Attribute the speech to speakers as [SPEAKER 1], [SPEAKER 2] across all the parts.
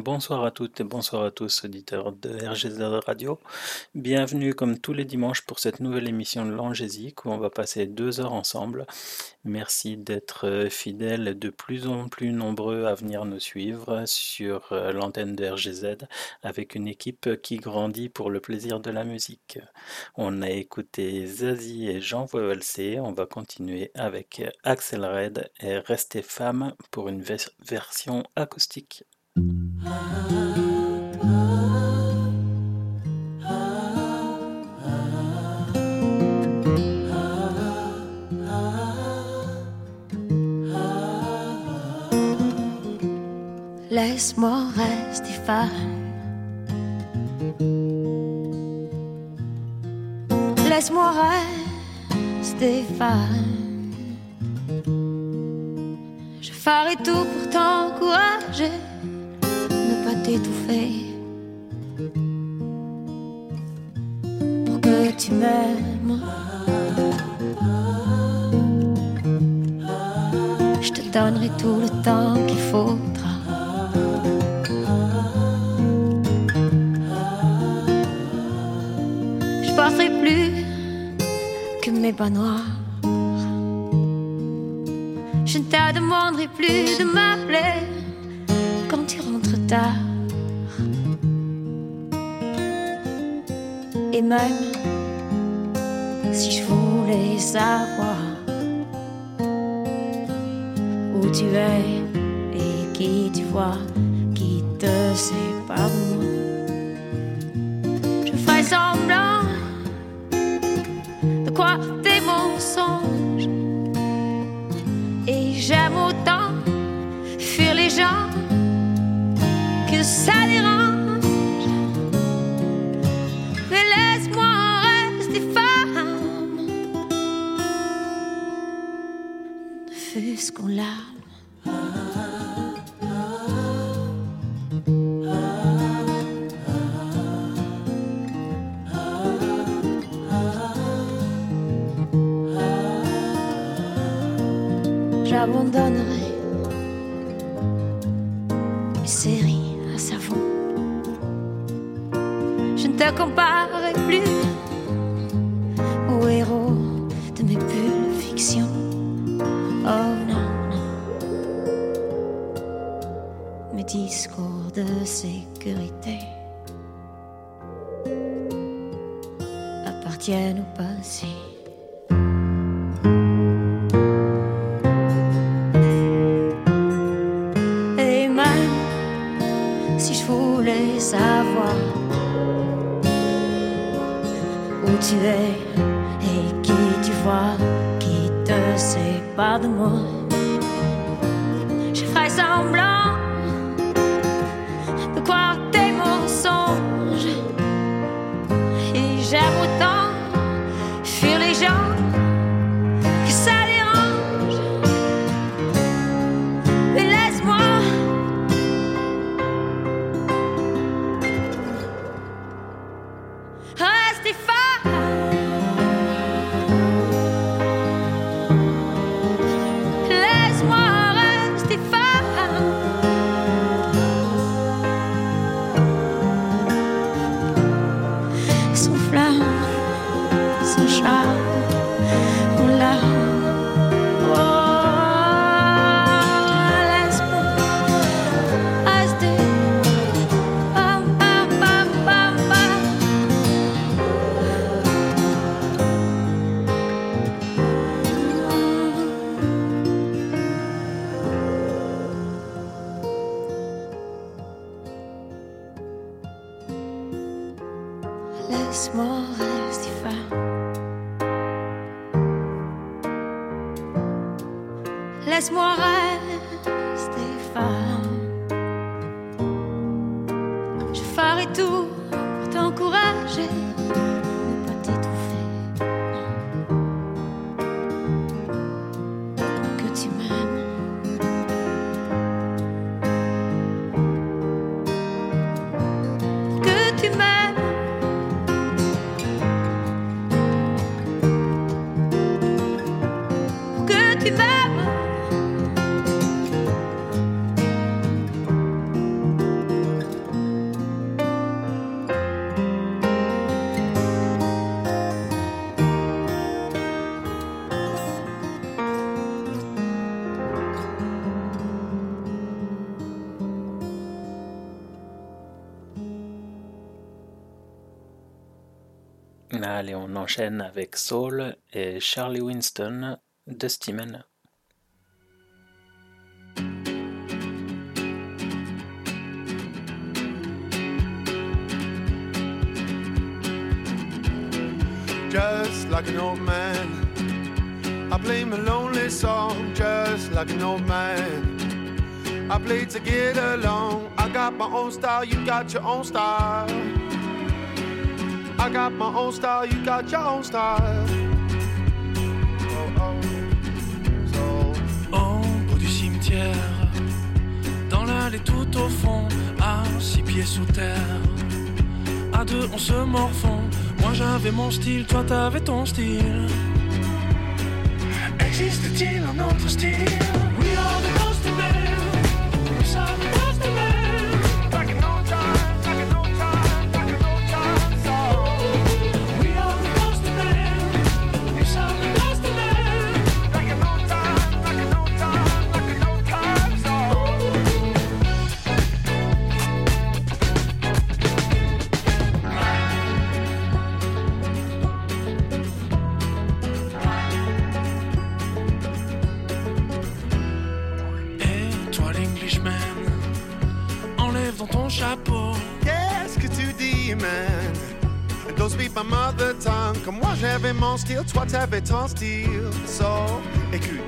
[SPEAKER 1] bonsoir à toutes et bonsoir à tous, auditeurs de RGZ Radio. Bienvenue comme tous les dimanches pour cette nouvelle émission de Langésique où on va passer deux heures ensemble. Merci d'être euh, fidèles de plus en plus nombreux à venir nous suivre sur euh, l'antenne de RGZ avec une équipe qui grandit pour le plaisir de la musique. On a écouté Zazie et Jean Voelcé. On va continuer avec Axel Red et Rester femme pour une version acoustique.
[SPEAKER 2] Laisse-moi rester fan. Laisse-moi rester fan. Je ferai tout pour t'encourager t'étouffer. Pour que tu m'aimes. Je te donnerai tout le temps qu'il faudra. Je porterai plus que mes bas noirs. Je ne te demanderai plus de m'appeler quand tu rentres tard. Et même si je voulais savoir où tu es et qui tu vois qui te sépare de moi. Je ferai semblant de croire tes mensonges et j'aime autant fuir les gens que ça dérange. Fût-ce qu'on larmes. Sépare de moi, je ferai semblant
[SPEAKER 1] on enchaîne avec Saul et Charlie Winston, Dusty Man.
[SPEAKER 3] Just like an old man. I play my lonely song just like an old man. I play to get along. I got my own style, you got your own style. I got my own style, you got your own style. Oh, oh.
[SPEAKER 4] Au bout du cimetière, dans l'allée tout au fond, à six pieds sous terre. À deux, on se morfond. Moi j'avais mon style, toi t'avais ton style. Existe-t-il un autre style?
[SPEAKER 3] j'avais mon style, toi t'avais ton style. So, écoute.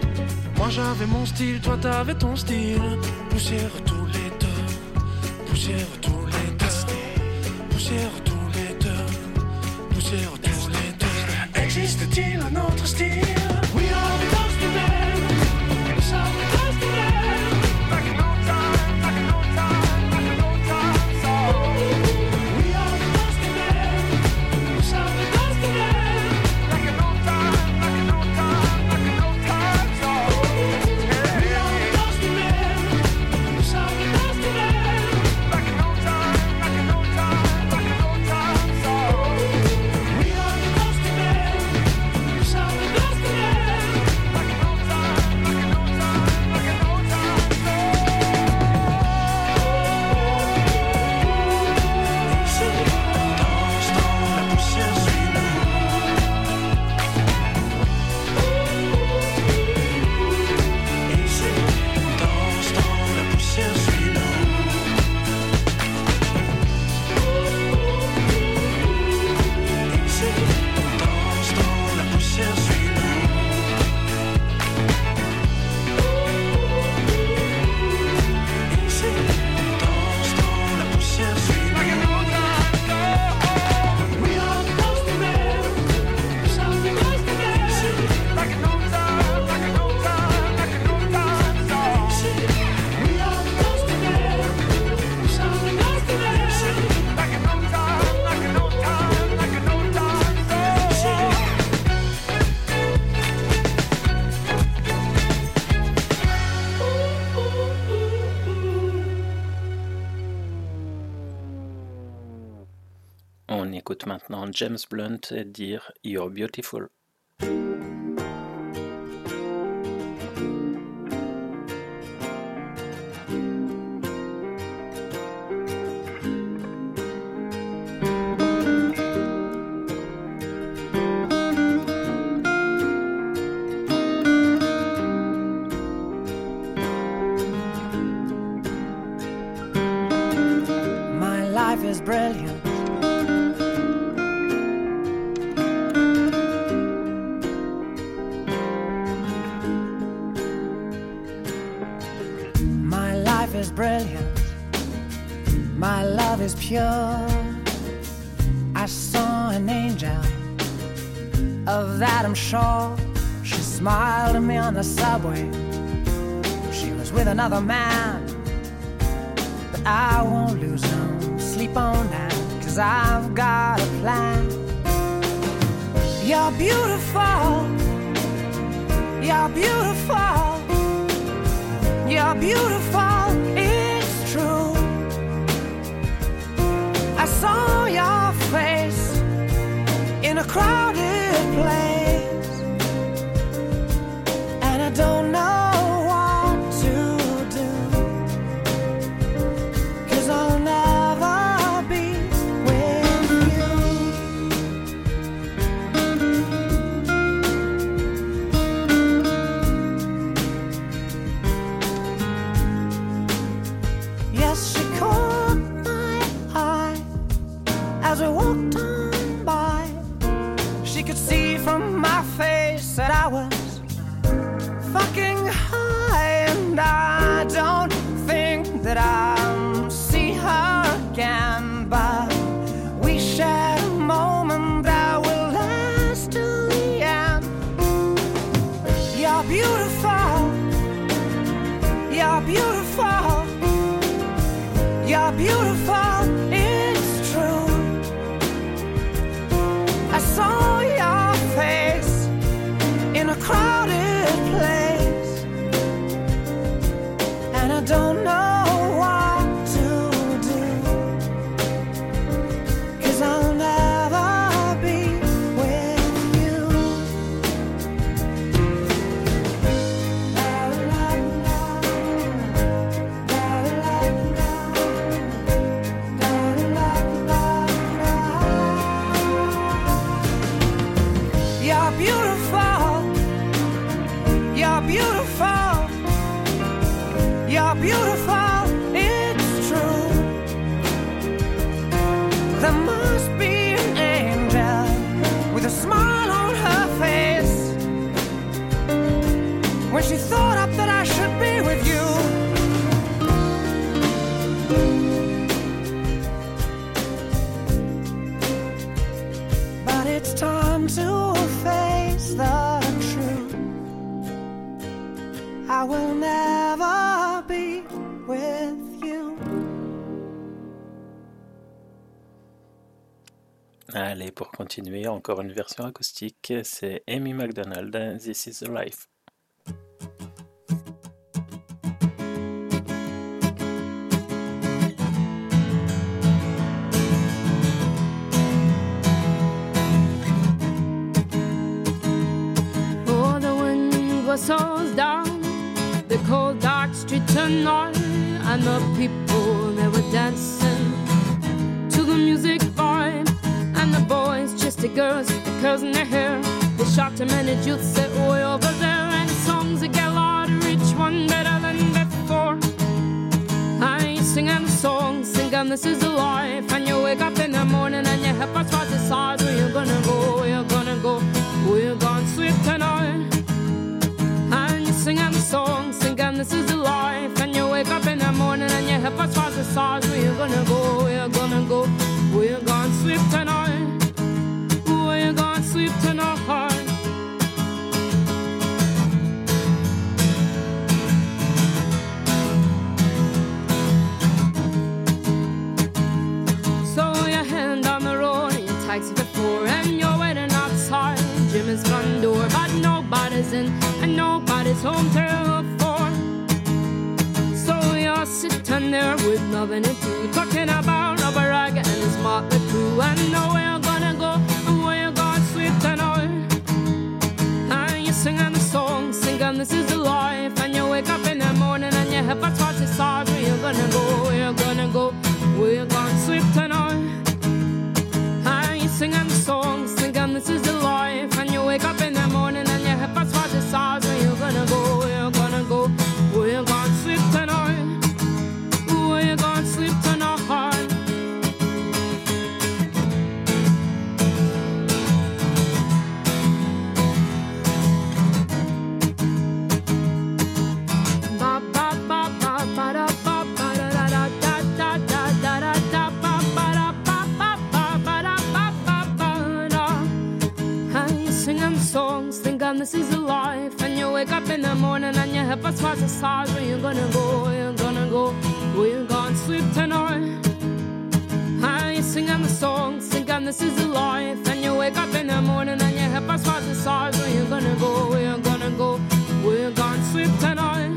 [SPEAKER 4] Moi j'avais mon style, toi t'avais ton style. Poussière tous les deux, poussière tous les deux, poussière tous les deux, poussière tous les deux. Existe-t-il un autre style?
[SPEAKER 5] James Blunt et dire You're beautiful.
[SPEAKER 1] Allez, pour continuer, encore une version acoustique, c'est Amy McDonald, This is the Life.
[SPEAKER 6] Whistles down the cold dark street tonight, and the people they were dancing to the music vibe, and the boys just the girls with the curls in their hair. They shot a minute youth set way over there, and songs that get louder, each one better than before. I sing a song, sing and this is the life. And you wake up in the morning and your head starts to decide where you're gonna go, where you're gonna go, where you're gonna sleep tonight. And you sing a song, sing and this is the life. And you wake up in the morning and your head starts to decide where you're gonna go, where you're gonna go, you're gonna sleep tonight. And your taxi and you're waiting outside Jimmy's front door, but nobody's in and nobody's home till four. So you're sitting there with nothing to do, talking about Robert Rag and his motley crew and know where you're gonna go and where you're gonna sleep tonight. And you're singing the song, singing this is the life, and you wake up in the morning and your head starts to start where you're gonna go, where you're gonna go, where you're sleep tonight. And you this is this is a life, and you wake up in the morning and your head starts to start. Where you gonna go? Where you gonna go? Where you gonna sleep tonight? And you singing the songs, thinking this is a life, and you wake up in the morning and your head starts to start. Where you gonna go? Where you gonna go? Where you gonna sleep tonight?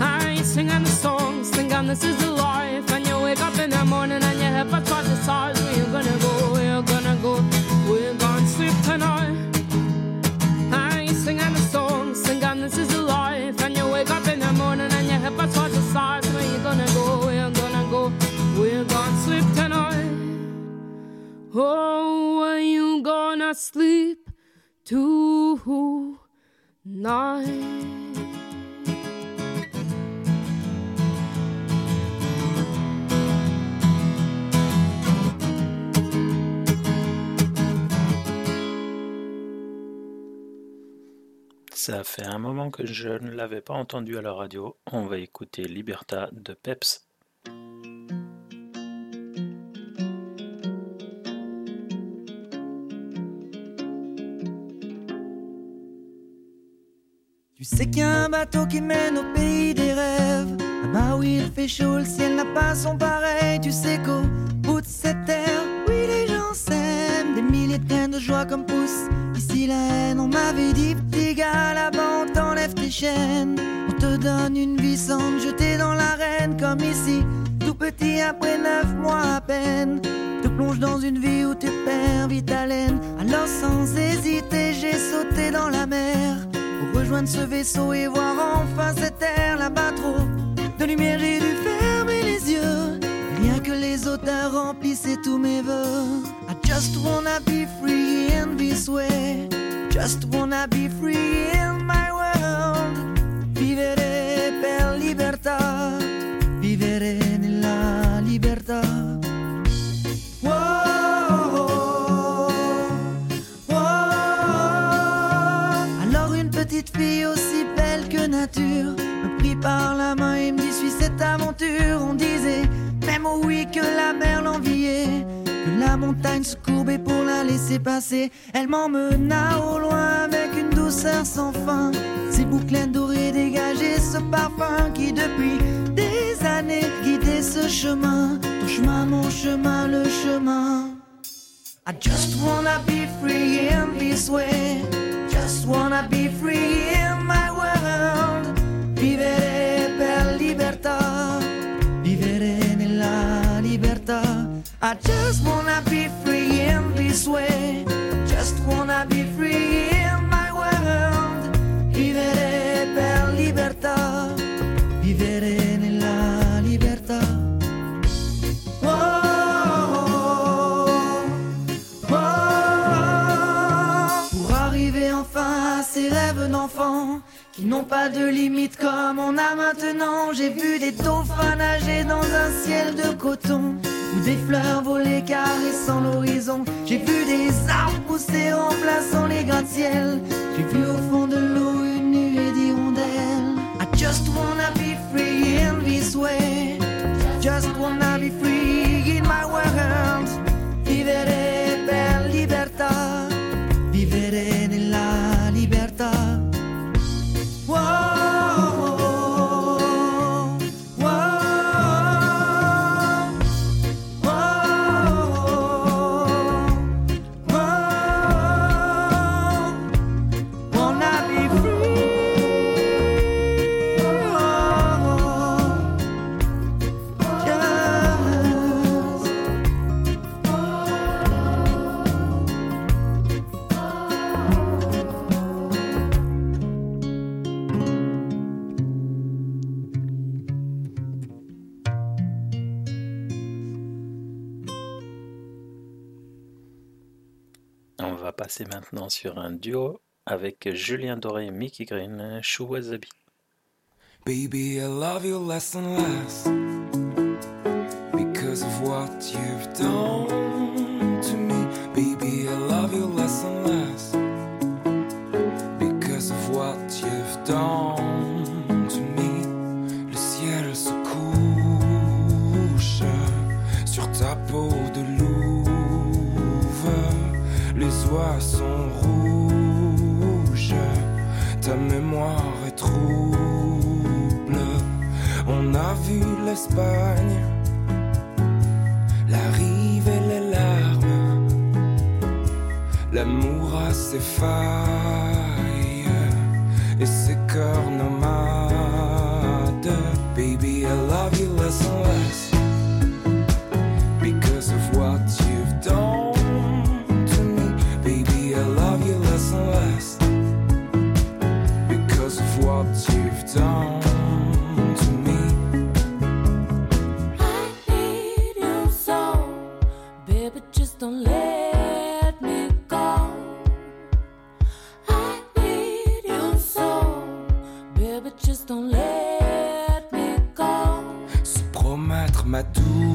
[SPEAKER 6] I singing the song, singing this is the life. And you wake up in the morning and your head starts to start. Where you gonna go? Where you gonna go? Where you gonna sleep tonight? This is the life. And you wake up in the morning and your head starts to start. Where you gonna go? Where you gonna go? Where you gonna sleep tonight? Oh, where you gonna sleep tonight?
[SPEAKER 1] Ça fait un moment que je ne l'avais pas entendu à la radio. On va écouter Liberta de Peps.
[SPEAKER 7] Tu sais qu'il y a un bateau qui mène au pays des rêves. Là-bas où il fait chaud, le ciel n'a pas son pareil. Tu sais qu'au bout de cette terre, oui, les gens s'aiment. Des milliers de graines de joie comme poussent la. On m'avait dit, petit gars, là-bas, on t'enlève tes chaînes. On te donne une vie sans te jeter dans l'arène comme ici. Tout petit après neuf mois à peine. Te plonge dans une vie où tu perds vite haleine. Alors sans hésiter, j'ai sauté dans la mer. Pour rejoindre ce vaisseau et voir enfin cette terre là-bas trop. De lumière, j'ai dû fermer les yeux. Rien que les auteurs remplissaient tous mes vœux. Just wanna be free in this way. Just wanna be free in my world. Vivere per libertà. Vivere nella libertà. Petite fille aussi belle que nature me prit par la main et me dit suis cette aventure? On disait même au oui que la mer l'enviait, montagne se courbait pour la laisser passer. Elle m'emmena au loin avec une douceur sans fin. Ses boucles dorées dégageaient ce parfum qui depuis des années guidait ce chemin. Ton chemin, mon chemin, le chemin. I just wanna be free in this way. Just wanna be free in my world. Vivere per libertà. Vivere nella libertà. I just wanna be free in this way. Just wanna be free in my world. Vivere per libertà. Vivere nella libertà. Oh, oh, pour arriver enfin à ces rêves d'enfant qui n'ont pas de limite comme on a maintenant. J'ai vu des dauphins nager dans un ciel de coton ou des fleurs voler caressant l'horizon. J'ai vu des arbres pousser remplaçant les gratte-ciel. J'ai vu au fond de l'eau une nuée d'hirondelles. I just wanna be free in this way. Just wanna be free
[SPEAKER 1] passer maintenant sur un duo avec Julien Doré et Mickey Green, Chouazabi.
[SPEAKER 8] Baby, I love you less and less because of what you've done to me. Baby, I love you less and less because of what you've done l'Espagne, la rive et les larmes. L'amour a ses failles ma douce,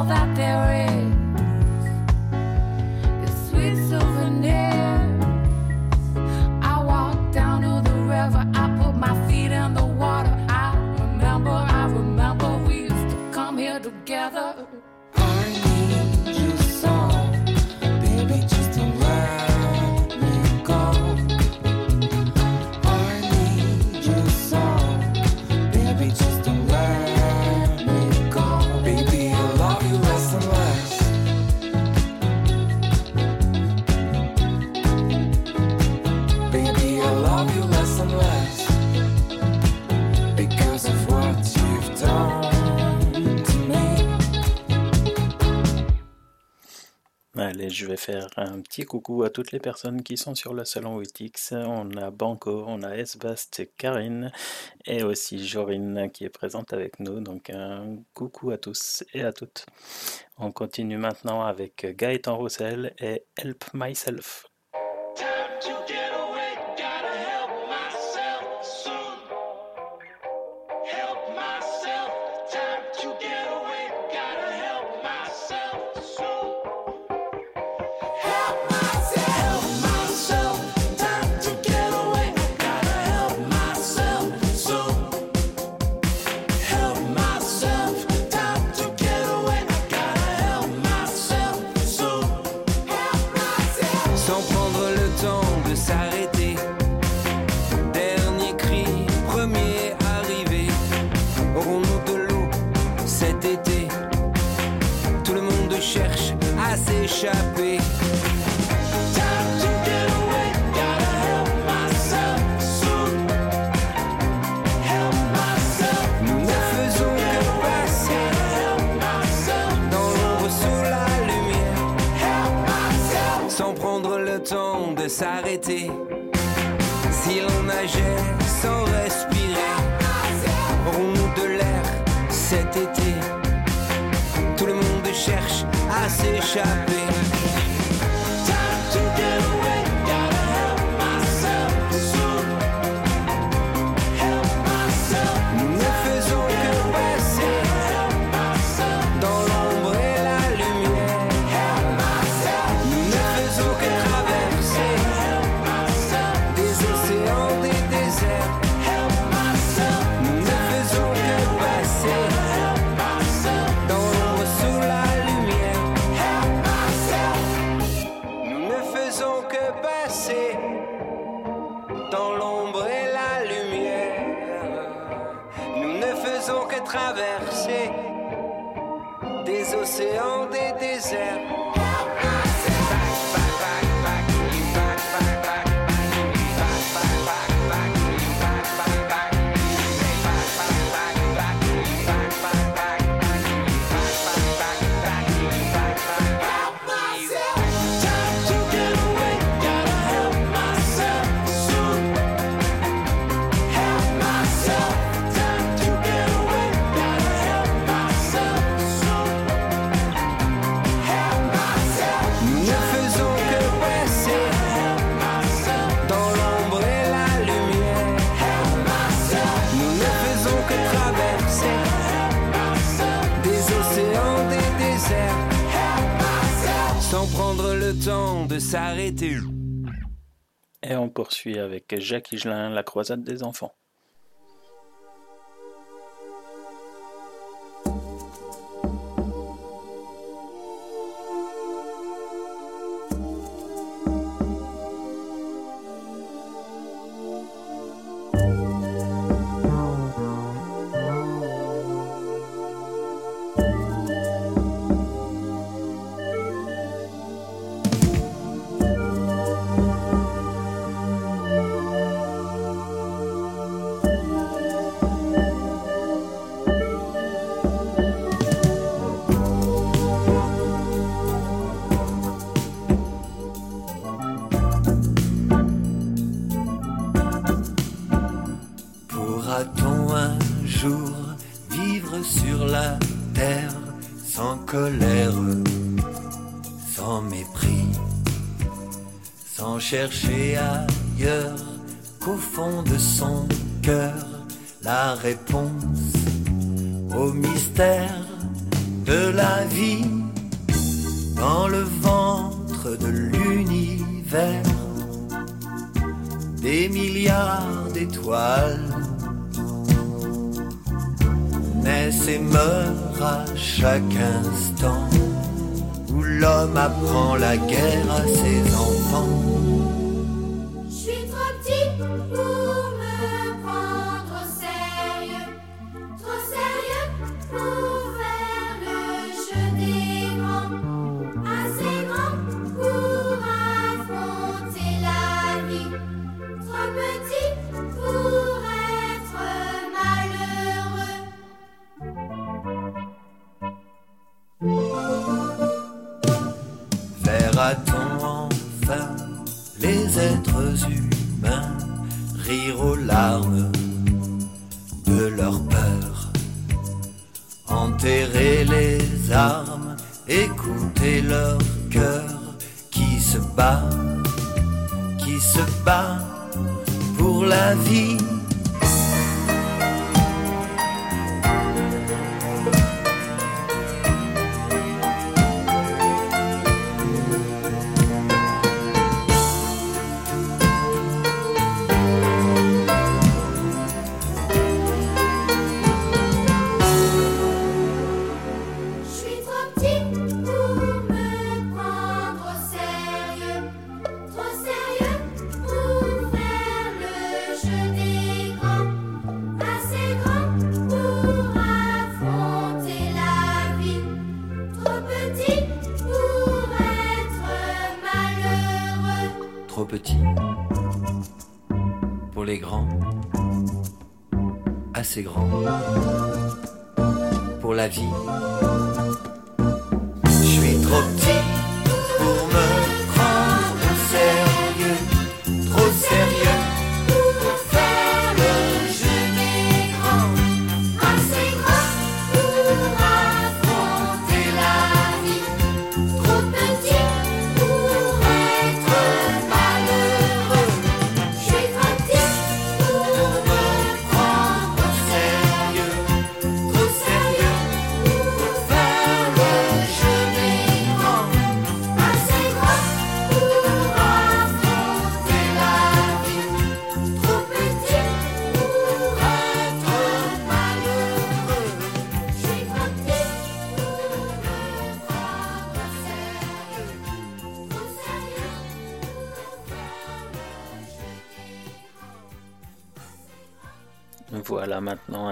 [SPEAKER 8] all that there is. Je
[SPEAKER 1] vais faire un petit coucou à toutes les personnes qui sont sur le salon Witix. On a Banco, on a Esbast, Karine et aussi Jorine qui est présente avec nous. Donc un coucou à tous et à toutes. On continue maintenant avec Gaëtan Roussel et Help Myself.
[SPEAKER 9] S'arrêter. Si l'on nageait sans respirer, aurons-nous de l'air cet été Tout le monde cherche à s'échapper. Sans prendre le temps de s'arrêter.
[SPEAKER 1] Et on poursuit avec Jacques Higelin, La croisade des enfants.
[SPEAKER 9] Chercher ailleurs qu'au fond de son cœur la réponse au mystère de la vie dans le ventre de l'univers des milliards d'étoiles naissent et meurent à chaque instant où l'homme apprend la guerre à ses enfants.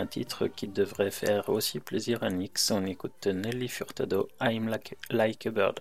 [SPEAKER 1] titre qui devrait faire aussi plaisir à Nix. On écoute Nelly Furtado, I'm Like, like a Bird.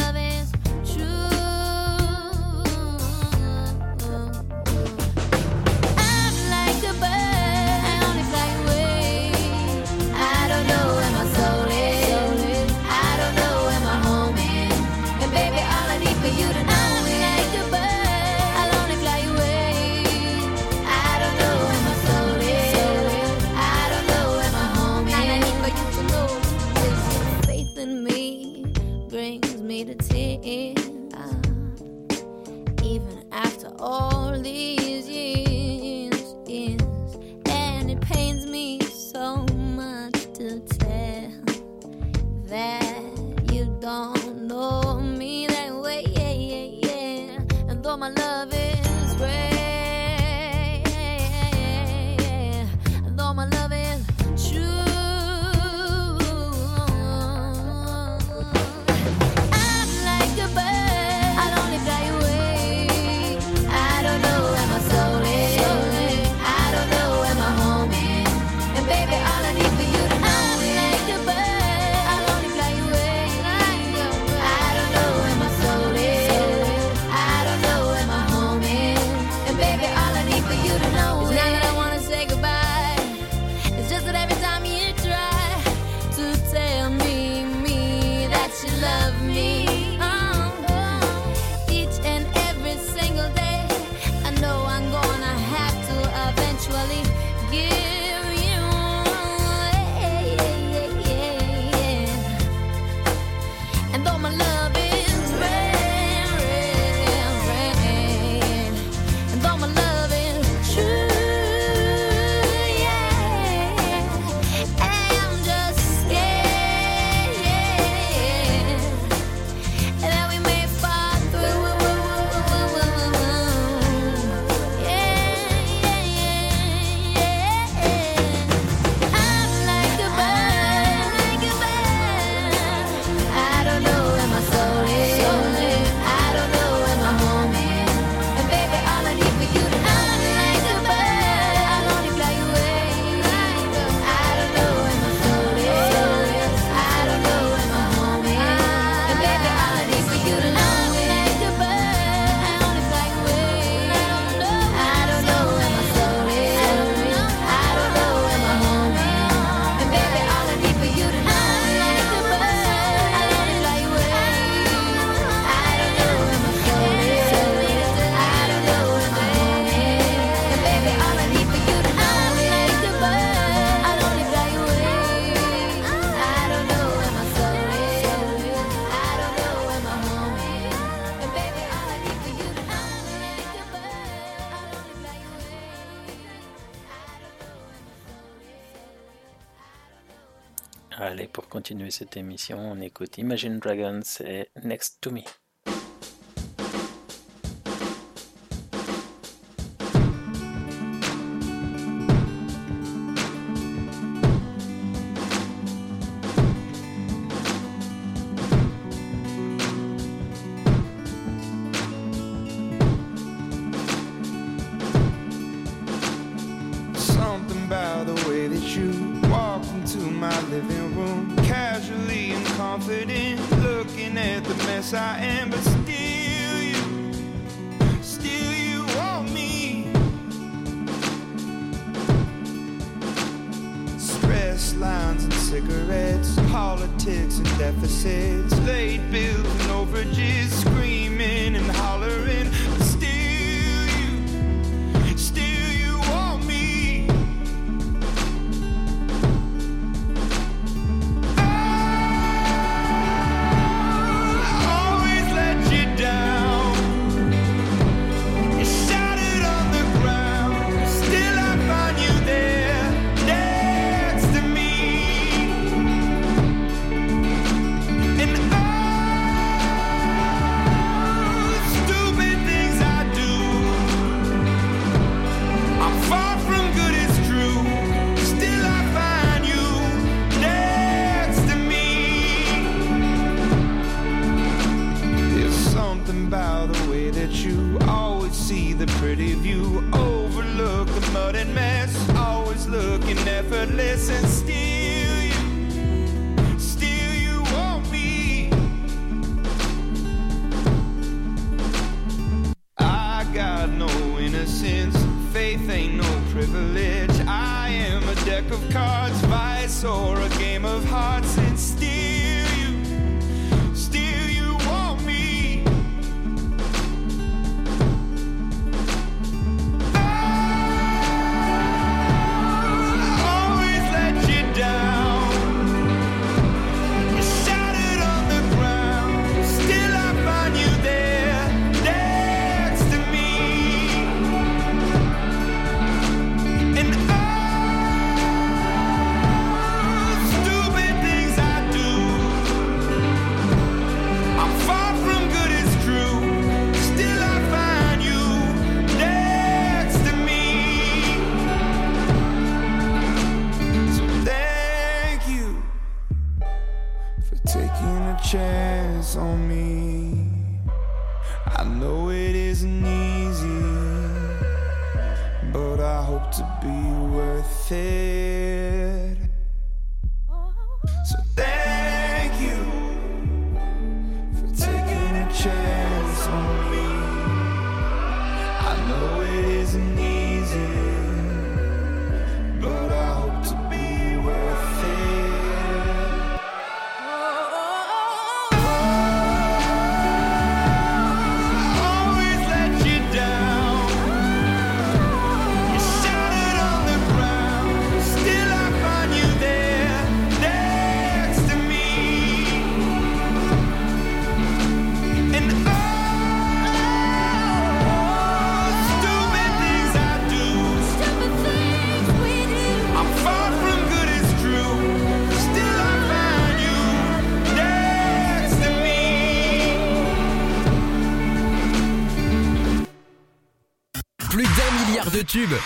[SPEAKER 3] cette émission, on écoute Imagine Dragons et Next to Me.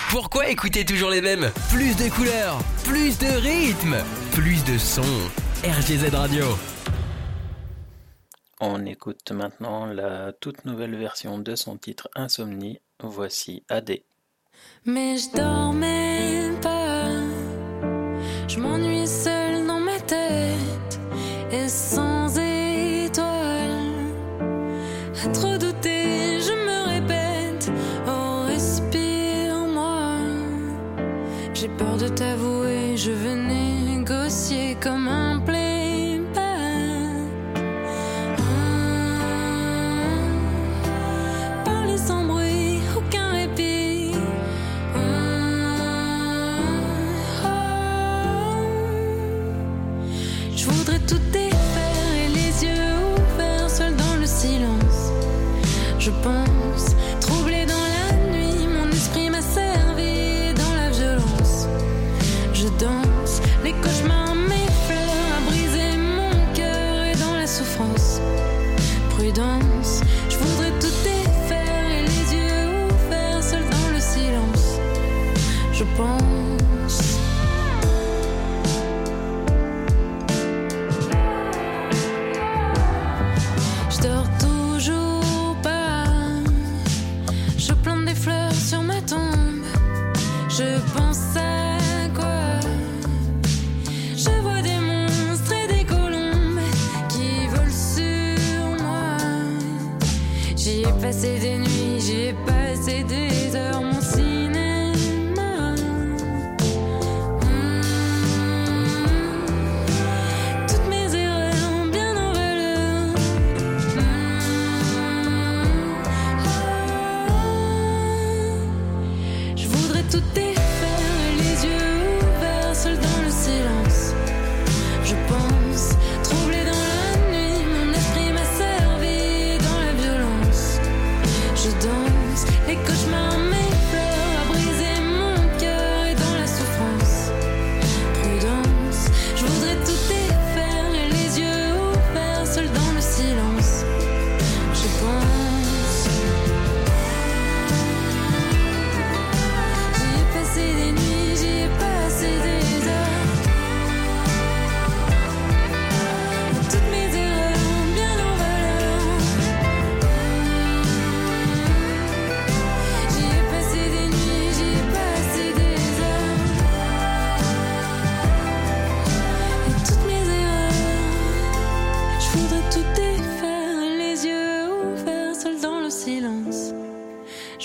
[SPEAKER 10] Pourquoi écouter toujours les mêmes? Plus de couleurs, plus de rythme, plus de sons. RGZ Radio.
[SPEAKER 3] On écoute maintenant la toute nouvelle version de son titre Insomnie. Voici AD.
[SPEAKER 11] Mais je dans ma tête et sans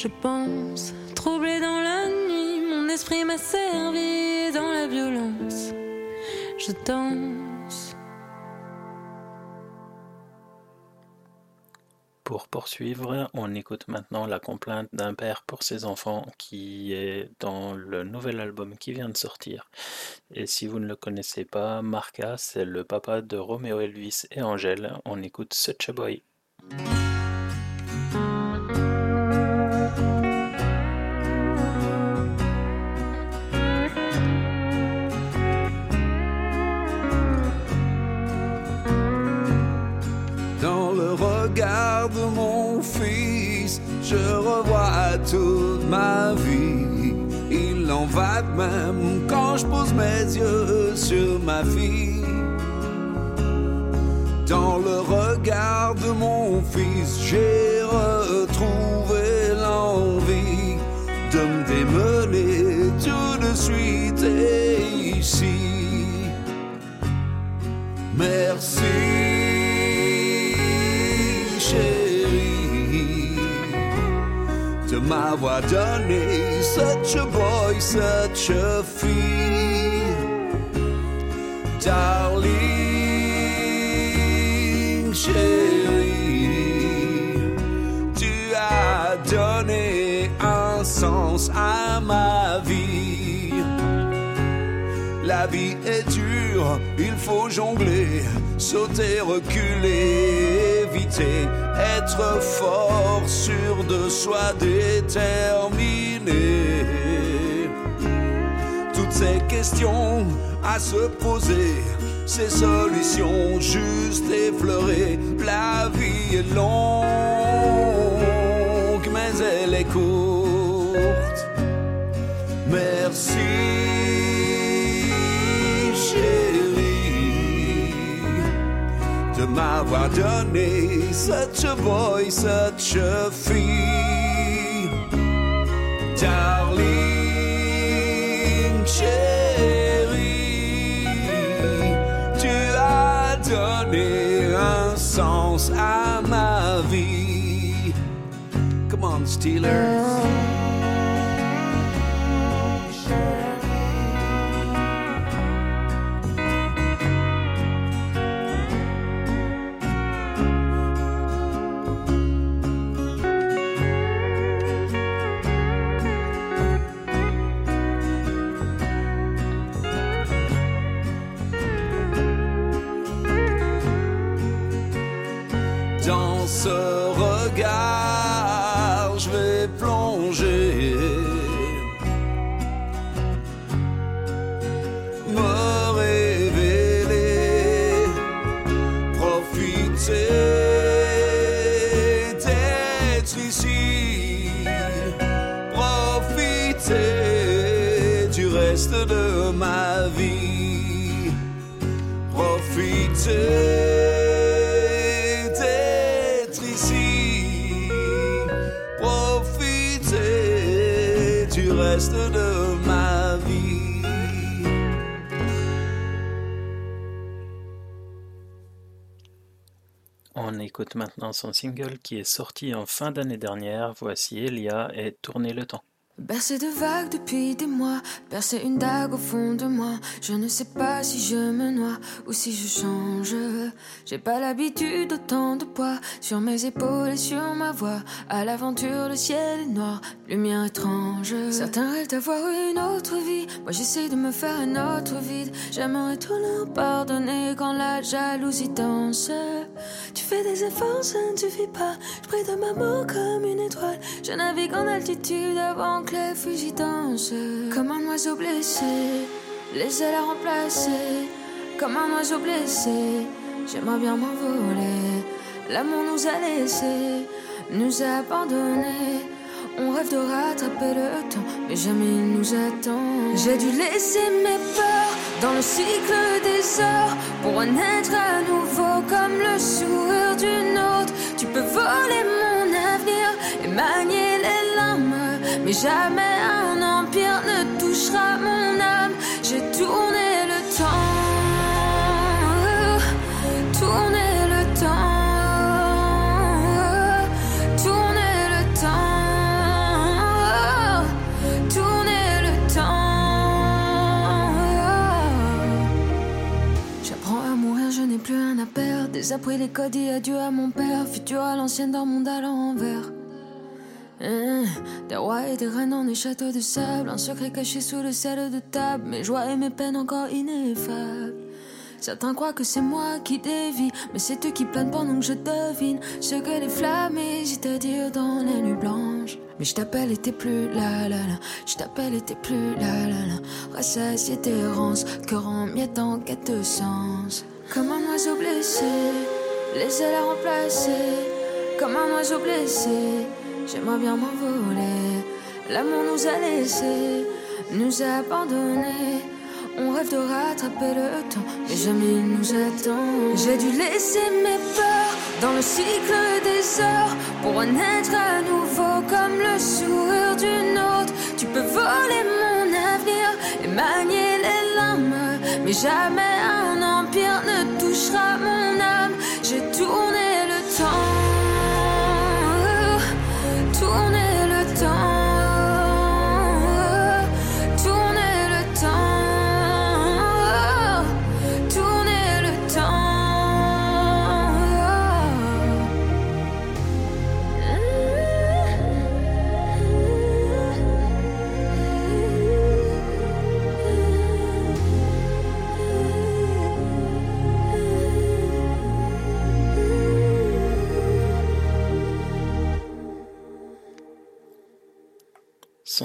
[SPEAKER 11] Je pense, troublé dans la nuit, mon esprit m'a servi dans la violence. Je danse.
[SPEAKER 1] Pour poursuivre, on écoute maintenant la complainte d'un père pour ses enfants qui est dans le nouvel album qui vient de sortir. Et si vous ne le connaissez pas, Marca, c'est le papa de Roméo Elvis et Angèle. On écoute Such a Boy.
[SPEAKER 12] Je revois toute ma vie. Il en va de même quand je pose mes yeux sur ma fille. Dans le regard de mon fils, j'ai retrouvé l'envie de me démener tout de suite ici. Merci, m'avoir donné such a boy, such a fille. Darling, chérie, tu as donné un sens à ma vie. La vie est dure, il faut jongler, sauter, reculer, éviter, être fort, sûr de soi, déterminé. Toutes ces questions à se poser, ces solutions juste effleurer. La vie est longue, mais elle est courte. Merci, m'avoir donné such a boy, such a fille. Darling, chérie, tu as donné un sens à ma vie. Come on, Steelers.
[SPEAKER 1] Maintenant son single qui est sorti en fin d'année dernière. Voici Elia et Tourner le temps.
[SPEAKER 13] Bercé de vagues depuis des mois, percer une dague au fond de moi. Je ne sais pas si je me noie ou si je change. J'ai pas l'habitude d'autant de poids sur mes épaules et sur ma voix. À l'aventure, le ciel est noir, lumière étrange. Certains rêvent d'avoir une autre vie. Moi j'essaie de me faire un autre vide. J'aimerais tout leur pardonner quand la jalousie danse. Tu fais des efforts, ça ne suffit pas. Je prie de ma mort comme une étoile. Je navigue en altitude avant que Comme un oiseau blessé, les ailes à remplacer. Comme un oiseau blessé, j'aimerais bien m'envoler. L'amour nous a laissés, nous a abandonnés. On rêve de rattraper le temps, mais jamais il nous attend. J'ai dû laisser mes peurs dans le cycle des heures pour renaître à nouveau comme le sourire d'une autre. Tu peux voler mon avenir et manier mais jamais un empire ne touchera mon âme. J'ai tourné le temps, tourné le temps, tourné le temps, tourné le temps. J'apprends à mourir, je n'ai plus rien à perdre. Désappris les codes et adieu à mon père. Futur à l'ancienne dans mon à l'envers. Des rois et des reines dans des châteaux de sable, un secret caché sous le sel de table, mes joies et mes peines encore ineffables. Certains croient que c'est moi qui dévie, mais c'est eux qui planent pendant que je devine ce que les flammes hésitent à dire dans les nuits blanches. Mais je t'appelle et t'es plus là là là, je t'appelle et t'es plus là là là. Rassasié d'errance, cœur en miettes en quête de sens. Comme un oiseau blessé, les ailes à remplacer. Comme un oiseau blessé, j'aimerais bien m'envoler. L'amour nous a laissés, nous a abandonnés. On rêve de rattraper le temps, mais jamais il nous attend. J'ai dû laisser mes peurs dans le cycle des heures pour renaître à nouveau comme le sourire d'une autre. Tu peux voler mon avenir et manier les larmes, mais jamais un empire ne touchera mon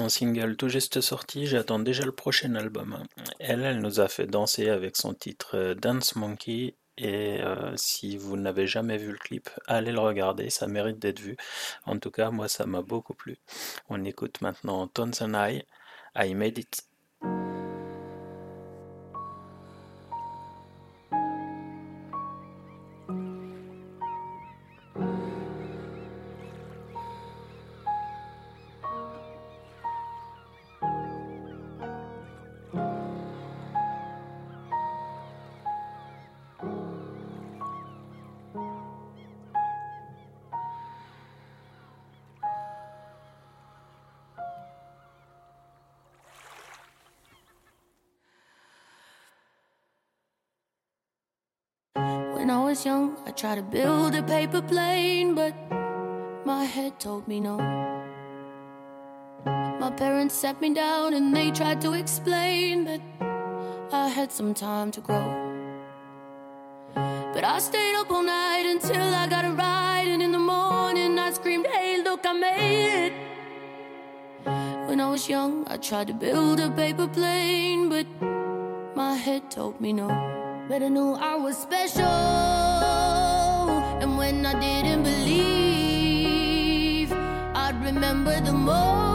[SPEAKER 1] Single tout juste sorti, j'attends déjà le prochain album. Elle, elle nous a fait danser avec son titre euh, Dance Monkey. Et euh, si vous n'avez jamais vu le clip, allez le regarder, ça mérite d'être vu. En tout cas, moi, ça m'a beaucoup plu. On écoute maintenant Tones and I, I Made It.
[SPEAKER 13] When I was young, I tried to build a paper plane, but my head told me no. My parents sat me down and they tried to explain that I had some time to grow. But I stayed up all night until I got it right, and in the morning I screamed, Hey, look, I made it. When I was young, I tried to build a paper plane, but my head told me no. But I knew I was special. And when I didn't believe, I'd remember the moments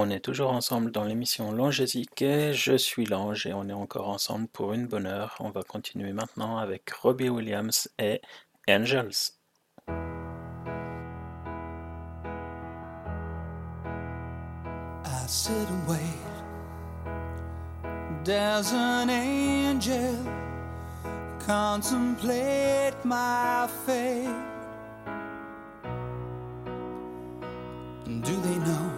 [SPEAKER 1] On est toujours ensemble dans l'émission Langésiquet. Je suis Lange et on est encore ensemble pour une bonne heure. On va continuer maintenant avec Robbie Williams et Angels.
[SPEAKER 9] I sit and wait. There's an angel. Contemplate my fate. Do they know?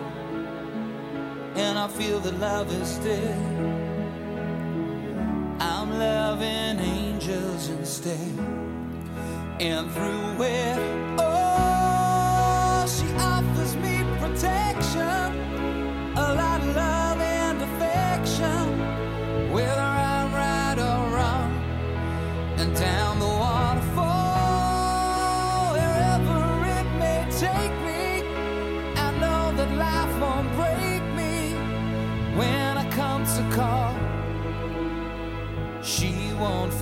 [SPEAKER 9] and I feel that love is dead. I'm loving angels instead, and through it. Oh,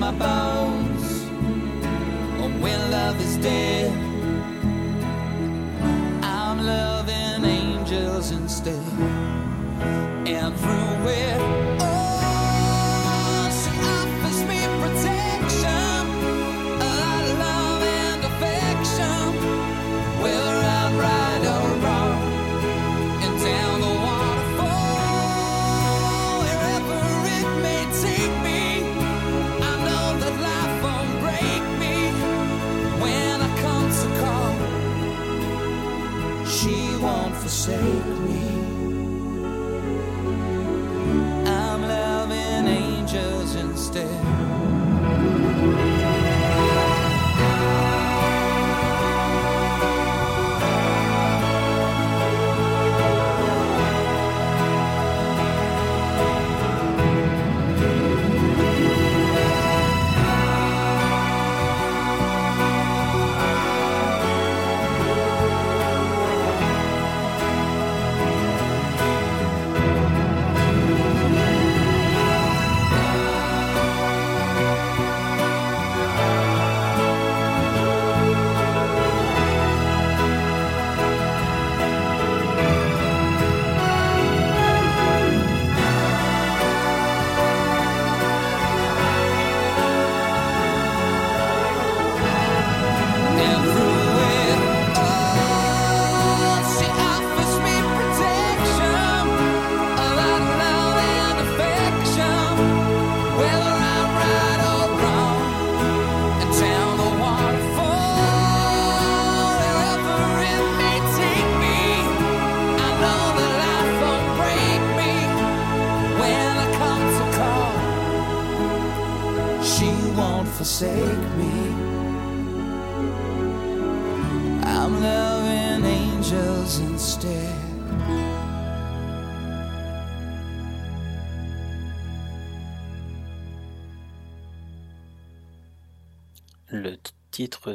[SPEAKER 9] My bones. Oh, when love is dead,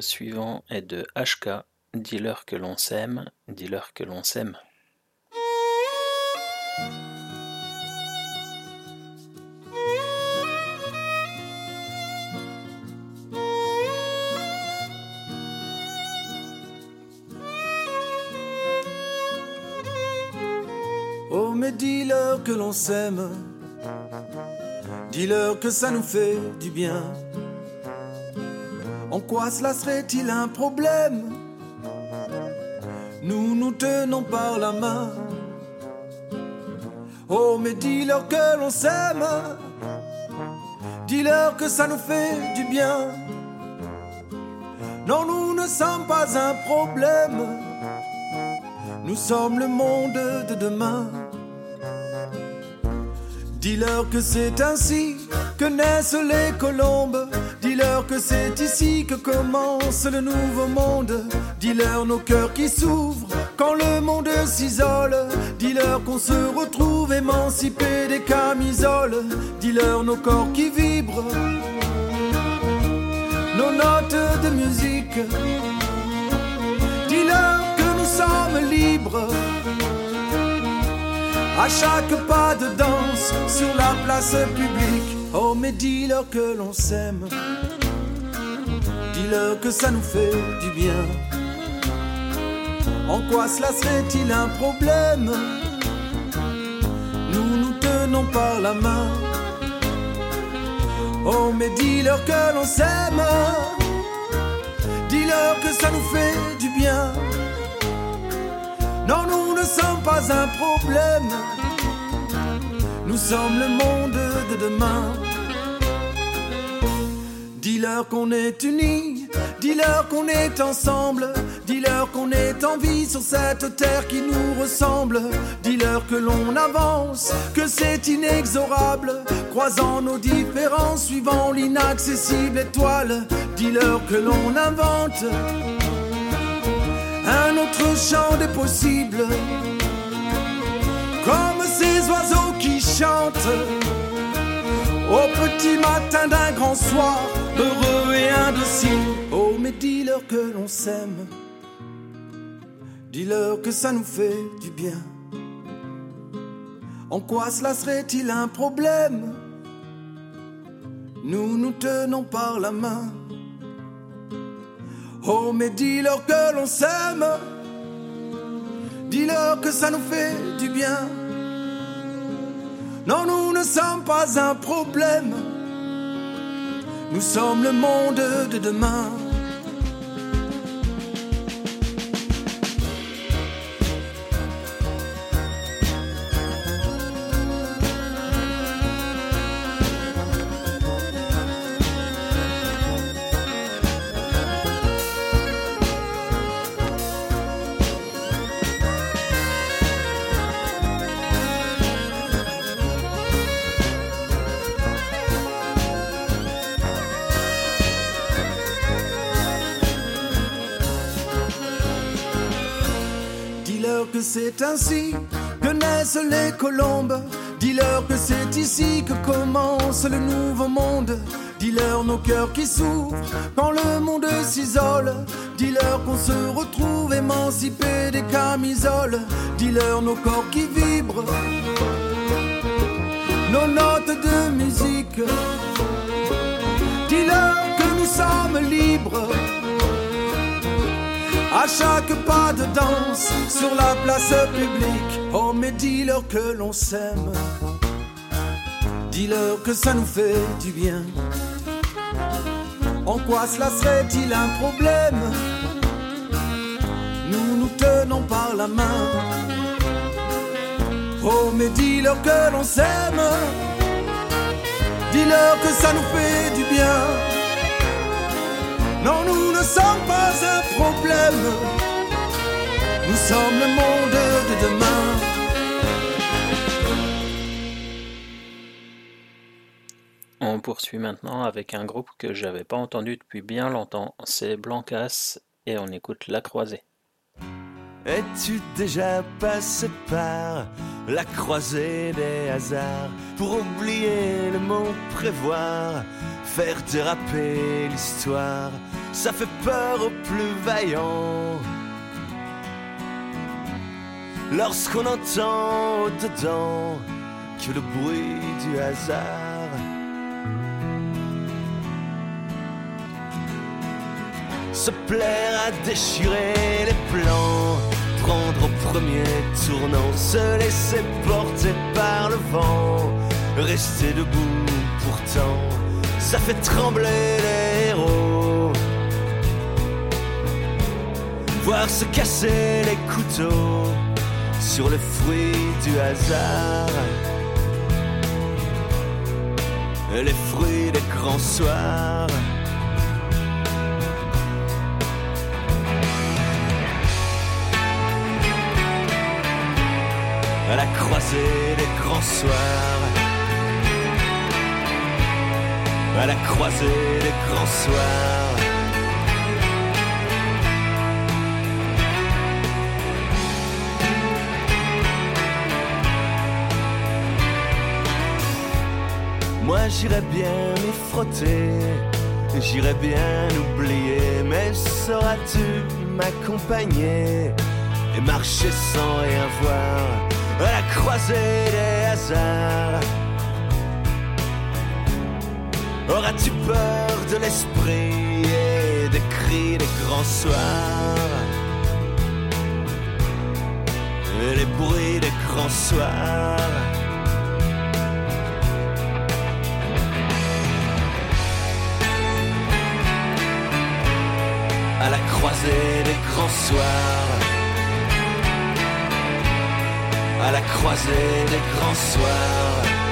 [SPEAKER 1] suivant est de HK. Dis-leur que l'on s'aime, dis-leur que l'on s'aime.
[SPEAKER 14] Oh, mais dis-leur que l'on s'aime. Dis-leur que ça nous fait du bien. En quoi cela serait-il un problème? Nous nous tenons par la main. Oh, mais dis-leur que l'on s'aime. Dis-leur que ça nous fait du bien. Non, nous ne sommes pas un problème. Nous sommes le monde de demain. Dis-leur que c'est ainsi que naissent les colombes. Dis-leur que c'est ici que commence le nouveau monde. Dis-leur nos cœurs qui s'ouvrent quand le monde s'isole. Dis-leur qu'on se retrouve émancipés des camisoles. Dis-leur nos corps qui vibrent, nos notes de musique. Dis-leur que nous sommes libres. À chaque pas de danse sur la place publique. Oh, mais dis-leur que l'on s'aime. Dis-leur que ça nous fait du bien. En quoi cela serait-il un problème? Nous nous tenons par la main. Oh, mais dis-leur que l'on s'aime. Dis-leur que ça nous fait du bien. Non, nous ne sommes pas un problème. Nous sommes le monde de demain. Dis-leur qu'on est unis, dis-leur qu'on est ensemble, dis-leur qu'on est en vie sur cette terre qui nous ressemble, dis-leur que l'on avance, que c'est inexorable, croisant nos différences, suivant l'inaccessible étoile, dis-leur que l'on invente un autre champ des possibles, comme ces oiseaux qui chantent petit matin d'un grand soir, heureux et indocile. Oh, mais dis-leur que l'on s'aime. Dis-leur que ça nous fait du bien. En quoi cela serait-il un problème? Nous nous tenons par la main. Oh, mais dis-leur que l'on s'aime. Dis-leur que ça nous fait du bien. Non, nous ne sommes pas un problème. Nous sommes le monde de demain. C'est ainsi que naissent les colombes. Dis-leur que c'est ici que commence le nouveau monde. Dis-leur nos cœurs qui s'ouvrent quand le monde s'isole. Dis-leur qu'on se retrouve émancipés des camisoles. Dis-leur nos corps qui vibrent, nos notes de musique. Dis-leur que nous sommes libres. À chaque pas de danse sur la place publique, oh mais dis-leur que l'on s'aime. Dis-leur que ça nous fait du bien. En quoi cela serait-il un problème? Nous nous tenons par la main. Oh mais dis-leur que l'on s'aime. Dis-leur que ça nous fait du bien. Non, nous ne sommes pas un problème. Nous sommes le monde de demain.
[SPEAKER 1] On poursuit maintenant avec un groupe que j'avais pas entendu depuis bien longtemps, c'est Blancas et on écoute La Croisée.
[SPEAKER 15] Es-tu déjà passé par la croisée des hasards pour oublier le mot prévoir, faire déraper l'histoire Ça fait peur aux plus vaillants. Lorsqu'on entend au-dedans que le bruit du hasard se plaire à déchirer les plans, prendre au premier tournant, se laisser porter par le vent, rester debout pourtant, ça fait trembler les héros. Voir se casser les couteaux sur le fruit du hasard. Les fruits des grands soirs. à la croisée des grands soirs. À la croisée des grands soirs. Moi j'irais bien m'y frotter, j'irais bien oublier, mais sauras-tu m'accompagner et marcher sans rien voir à la croisée des hasards? Auras-tu peur de l'esprit et des cris des grands soirs? Et les bruits des grands soirs? Croisée des grands soirs à la croisée des grands soirs.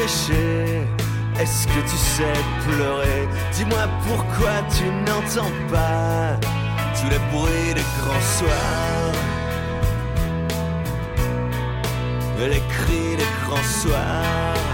[SPEAKER 15] Est-ce que tu sais pleurer? Dis-moi pourquoi tu n'entends pas Tous les bruits des grands soirs. Les cris des grands soirs.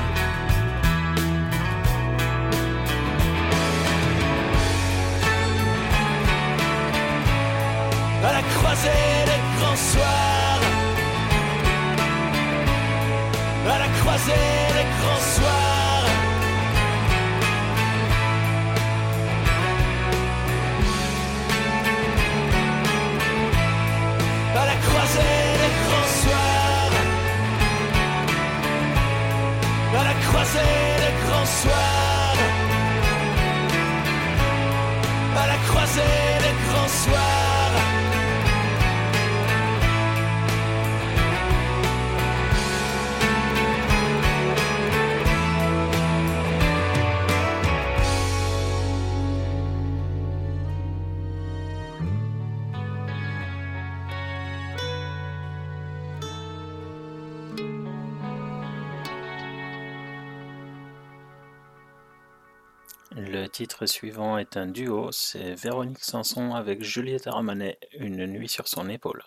[SPEAKER 16] suivant est un duo, c'est Véronique Sanson avec Juliette Armanet, Une nuit sur son épaule.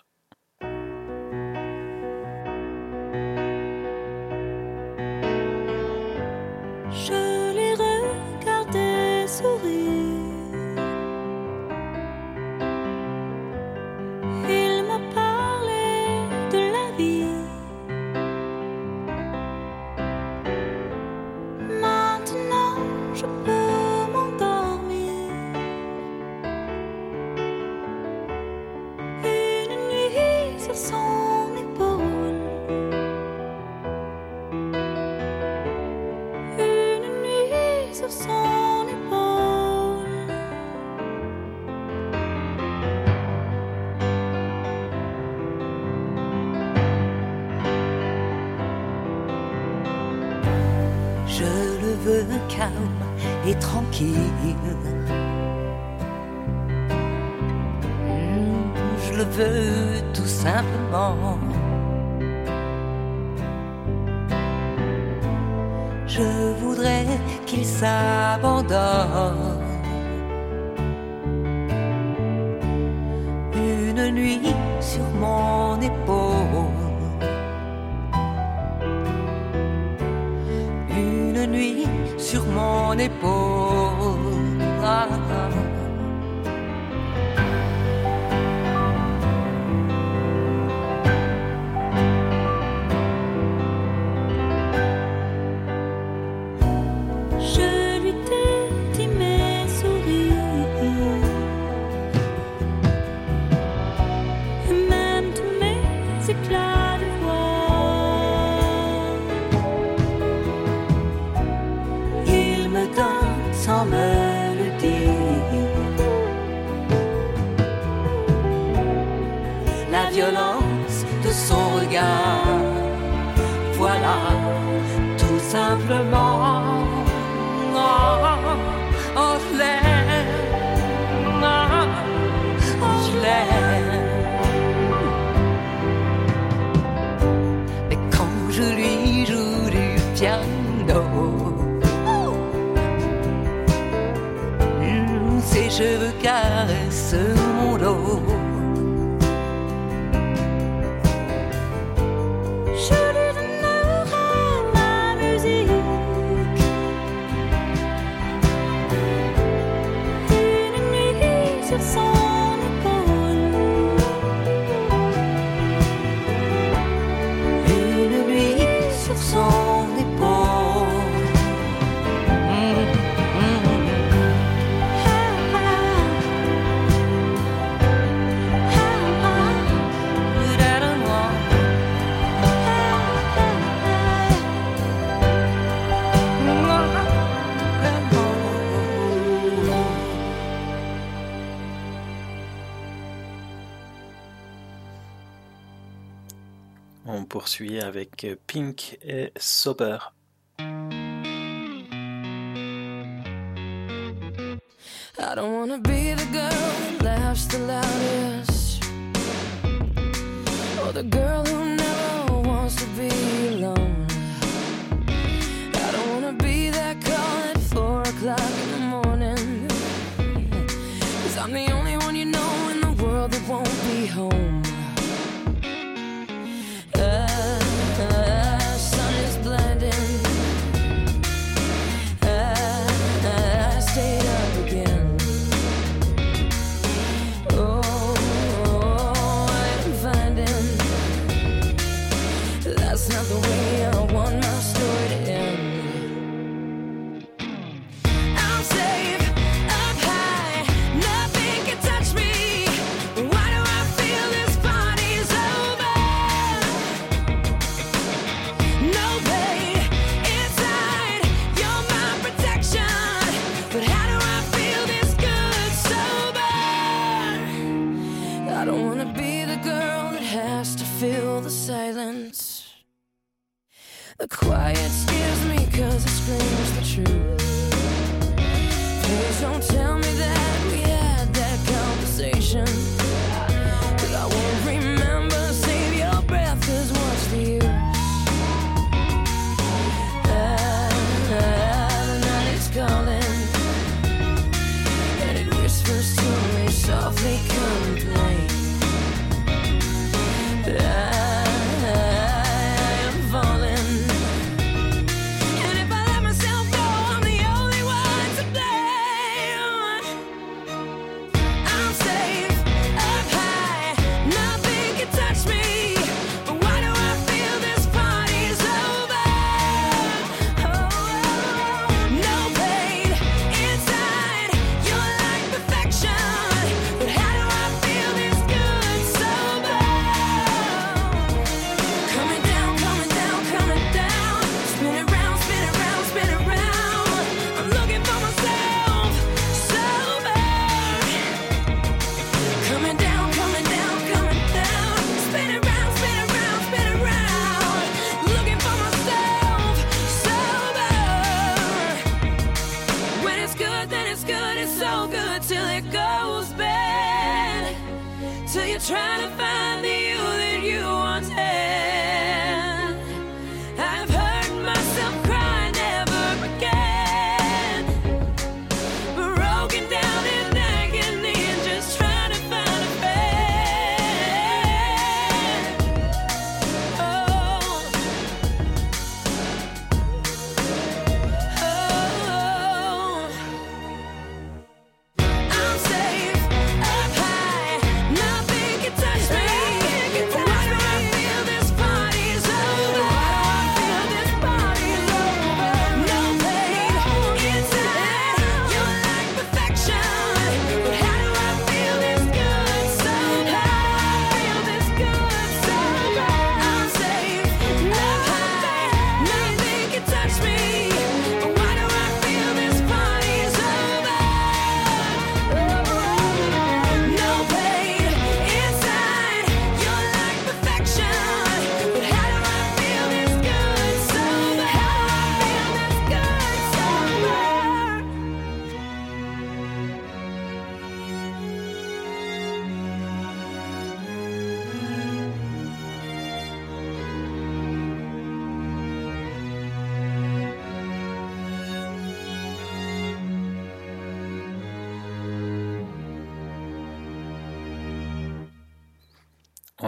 [SPEAKER 16] avec euh, Pink et Sober.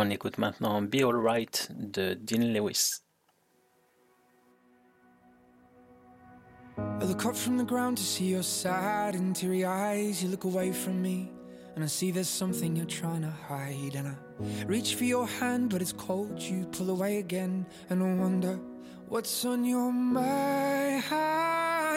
[SPEAKER 1] On écoute maintenant Be Alright de Dean Lewis.
[SPEAKER 17] I look up from the ground to see your sad and teary eyes. You look away from me, and I see there's something you're trying to hide. And I reach for your hand, but it's cold. You pull away again, and I wonder what's on your mind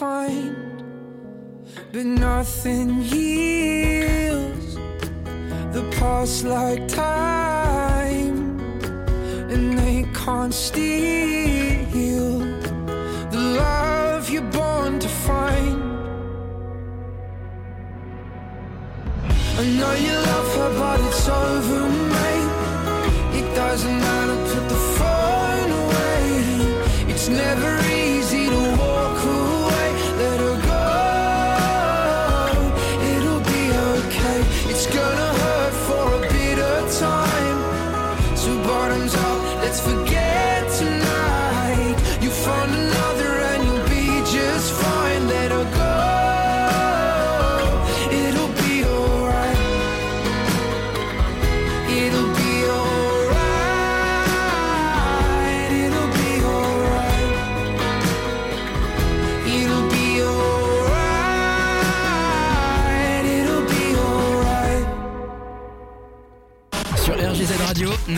[SPEAKER 17] find. But nothing heals the past like time, and they can't steal the love you're born to find. I know you love her, but it's over, mate. It doesn't matter, put the phone away. It's never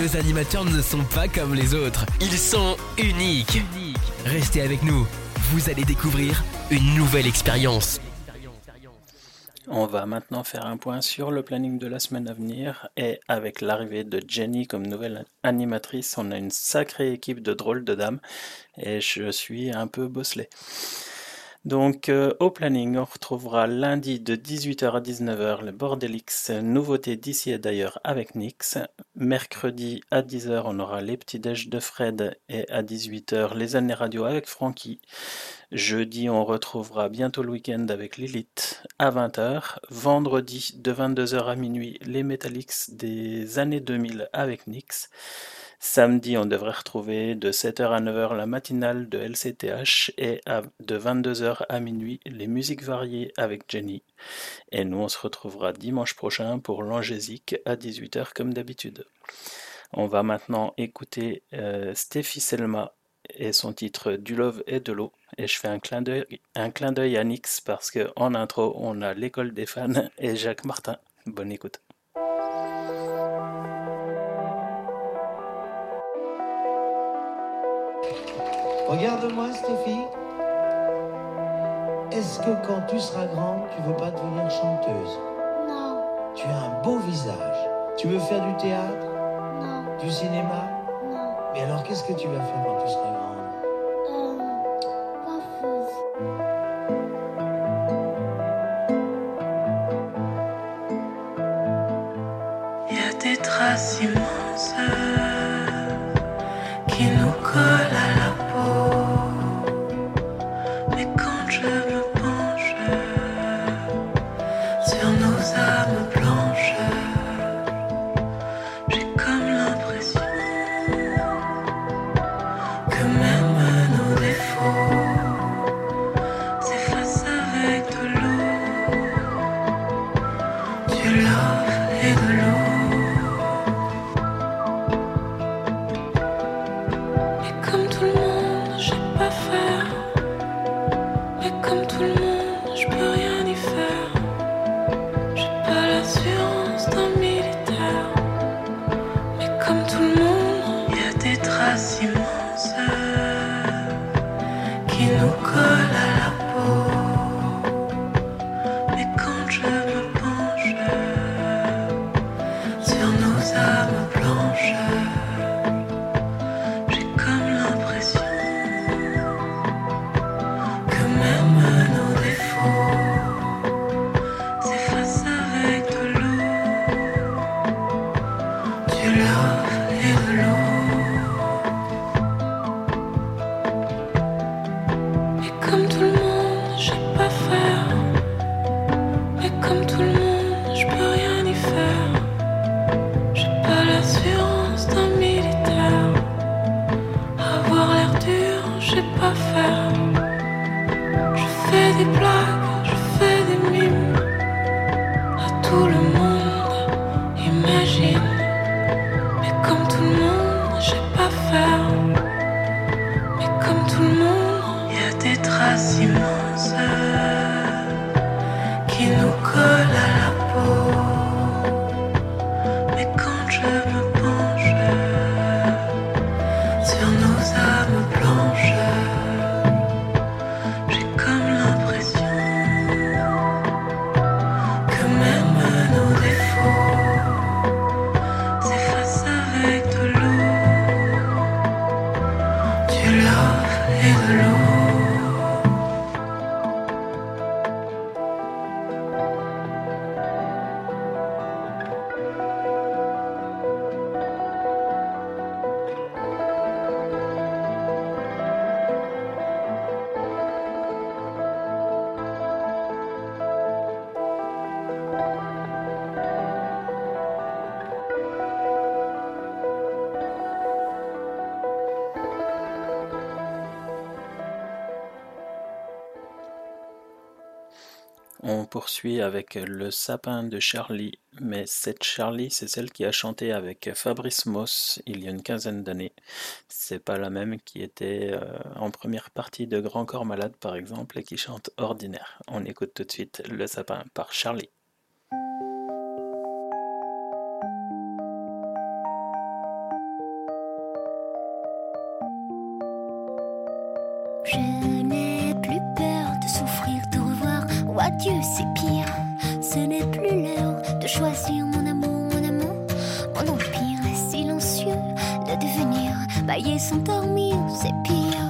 [SPEAKER 18] nos animateurs ne sont pas comme les autres. Ils sont uniques. Restez avec nous. Vous allez découvrir une nouvelle expérience.
[SPEAKER 1] On va maintenant faire un point sur le planning de la semaine à venir et avec l'arrivée de Jenny comme nouvelle animatrice, on a une sacrée équipe de drôles de dames et je suis un peu bosselé. Donc euh, au planning, on retrouvera lundi de 18h à 19h le Bordelix, nouveauté d'ici et d'ailleurs avec Nix. Mercredi à 10h, on aura les petits déj de Fred et à 18h les années radio avec Francky. Jeudi, on retrouvera bientôt le week-end avec Lilith à 20h. Vendredi, de 22h à minuit, les Metallics des années 2000 avec Nix. Samedi, on devrait retrouver de 7h à 9h la matinale de LCTH et de 22h à minuit les musiques variées avec Jenny. Et nous, on se retrouvera dimanche prochain pour l'Angésique à 18h comme d'habitude. On va maintenant écouter euh, Stéphie Selma et son titre Du Love et de l'eau. Et je fais un clin d'œil, un clin d'œil à Nix parce qu'en intro, on a l'école des fans et Jacques Martin. Bonne écoute.
[SPEAKER 19] Regarde-moi, Stéphie. Est-ce que quand tu seras grande, tu veux pas devenir chanteuse?
[SPEAKER 13] Non,
[SPEAKER 19] Tu as un beau visage. Tu veux faire du théâtre?
[SPEAKER 13] Non,
[SPEAKER 19] Du cinéma?
[SPEAKER 13] Non.
[SPEAKER 19] Mais alors, qu'est-ce que tu vas faire quand tu seras grande?
[SPEAKER 13] Euh.
[SPEAKER 20] Il y a des traces immenses
[SPEAKER 1] poursuit avec Le sapin de Charlie, mais cette Charlie, c'est celle qui a chanté avec Fabrice Moss il y a une quinzaine d'années. C'est pas la même qui était euh, en première partie de Grand Corps Malade, par exemple, et qui chante Ordinaire. On écoute tout de suite Le sapin par Charlie.
[SPEAKER 21] C'est pire. Ce n'est plus l'heure de choisir mon amour, mon amour. Mon empire est silencieux. de devenir, bailler sans dormir, c'est pire.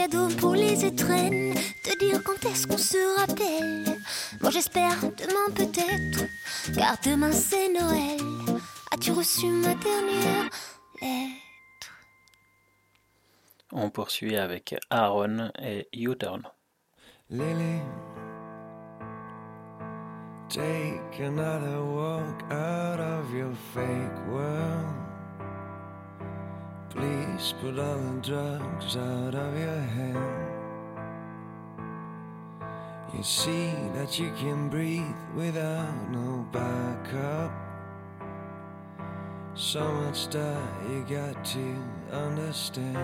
[SPEAKER 21] Cadeau pour les étrennes, te dire quand est-ce qu'on se rappelle. Moi j'espère demain peut-être, car demain c'est Noël. As-tu reçu ma dernière lettre?
[SPEAKER 1] On poursuit avec Aaron et U-Turn.
[SPEAKER 8] Lily, take another walk out of your fake world. Please put all the drugs out of your head. You see that you can breathe without no backup. So much that you got to understand.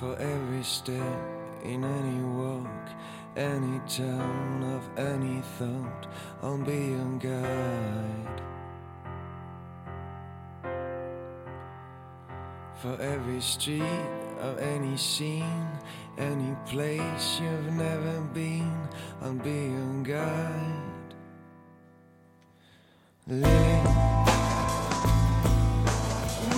[SPEAKER 8] For every step in any walk, any town of any thought, I'll be your guide. For every street of any scene, any place you've never been, I'll be your guide. Lily,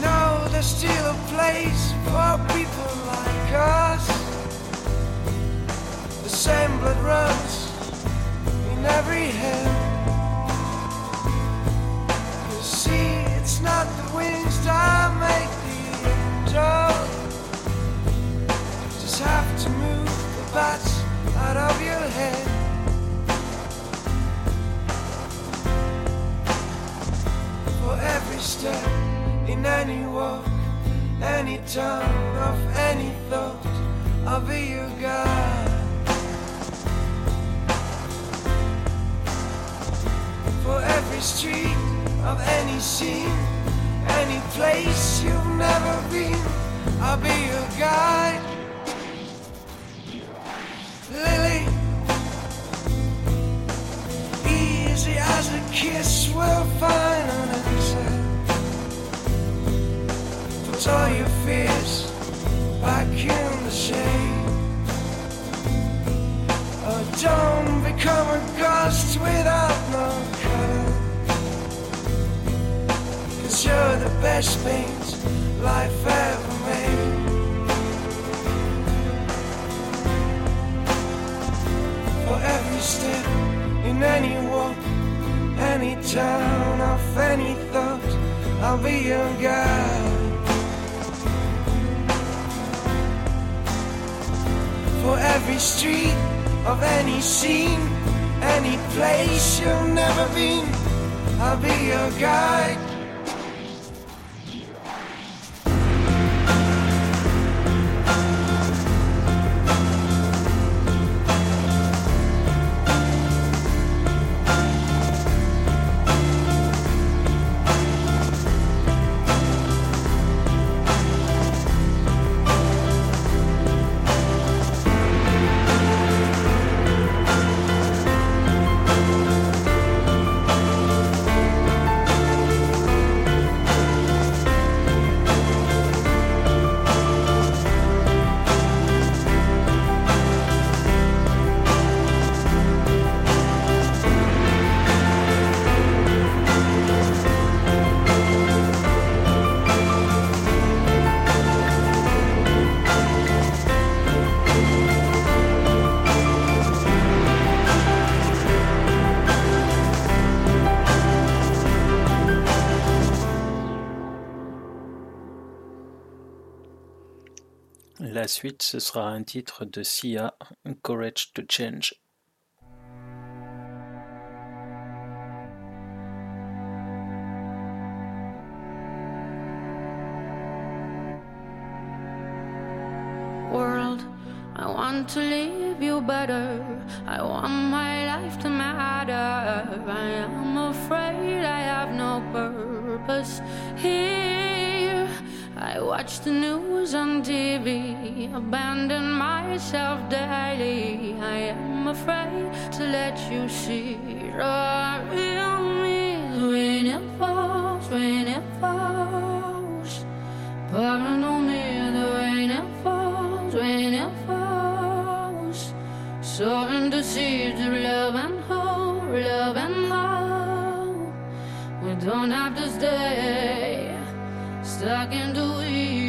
[SPEAKER 8] no, there's still a place for people like us. Same blood runs in every hand. You see, it's not the wings that make the angel. Just have to move the bats out of your head. For every step in any walk, any turn of any thought, I'll be your every street of any scene, any place you've never been, I'll be your guide. Lily, easy as a kiss, we'll find an answer. Put all your fears back in the shade. Oh, don't become a ghost without You're the best paint life ever made. For every step in any walk, any town of any thought, I'll be your guide. For every street of any scene, any place you've never been, I'll be your guide.
[SPEAKER 1] La suite, ce sera un titre de Sia, Courage to Change.
[SPEAKER 22] World, I want to leave you better. I want my watch the news on TV, abandon myself daily. I am afraid to let you see the real me when it falls, when it falls. Paranoid me the rain it falls, when it falls. Sorting to see the love and hope, love and love, We don't have to stay stuck in the weeds.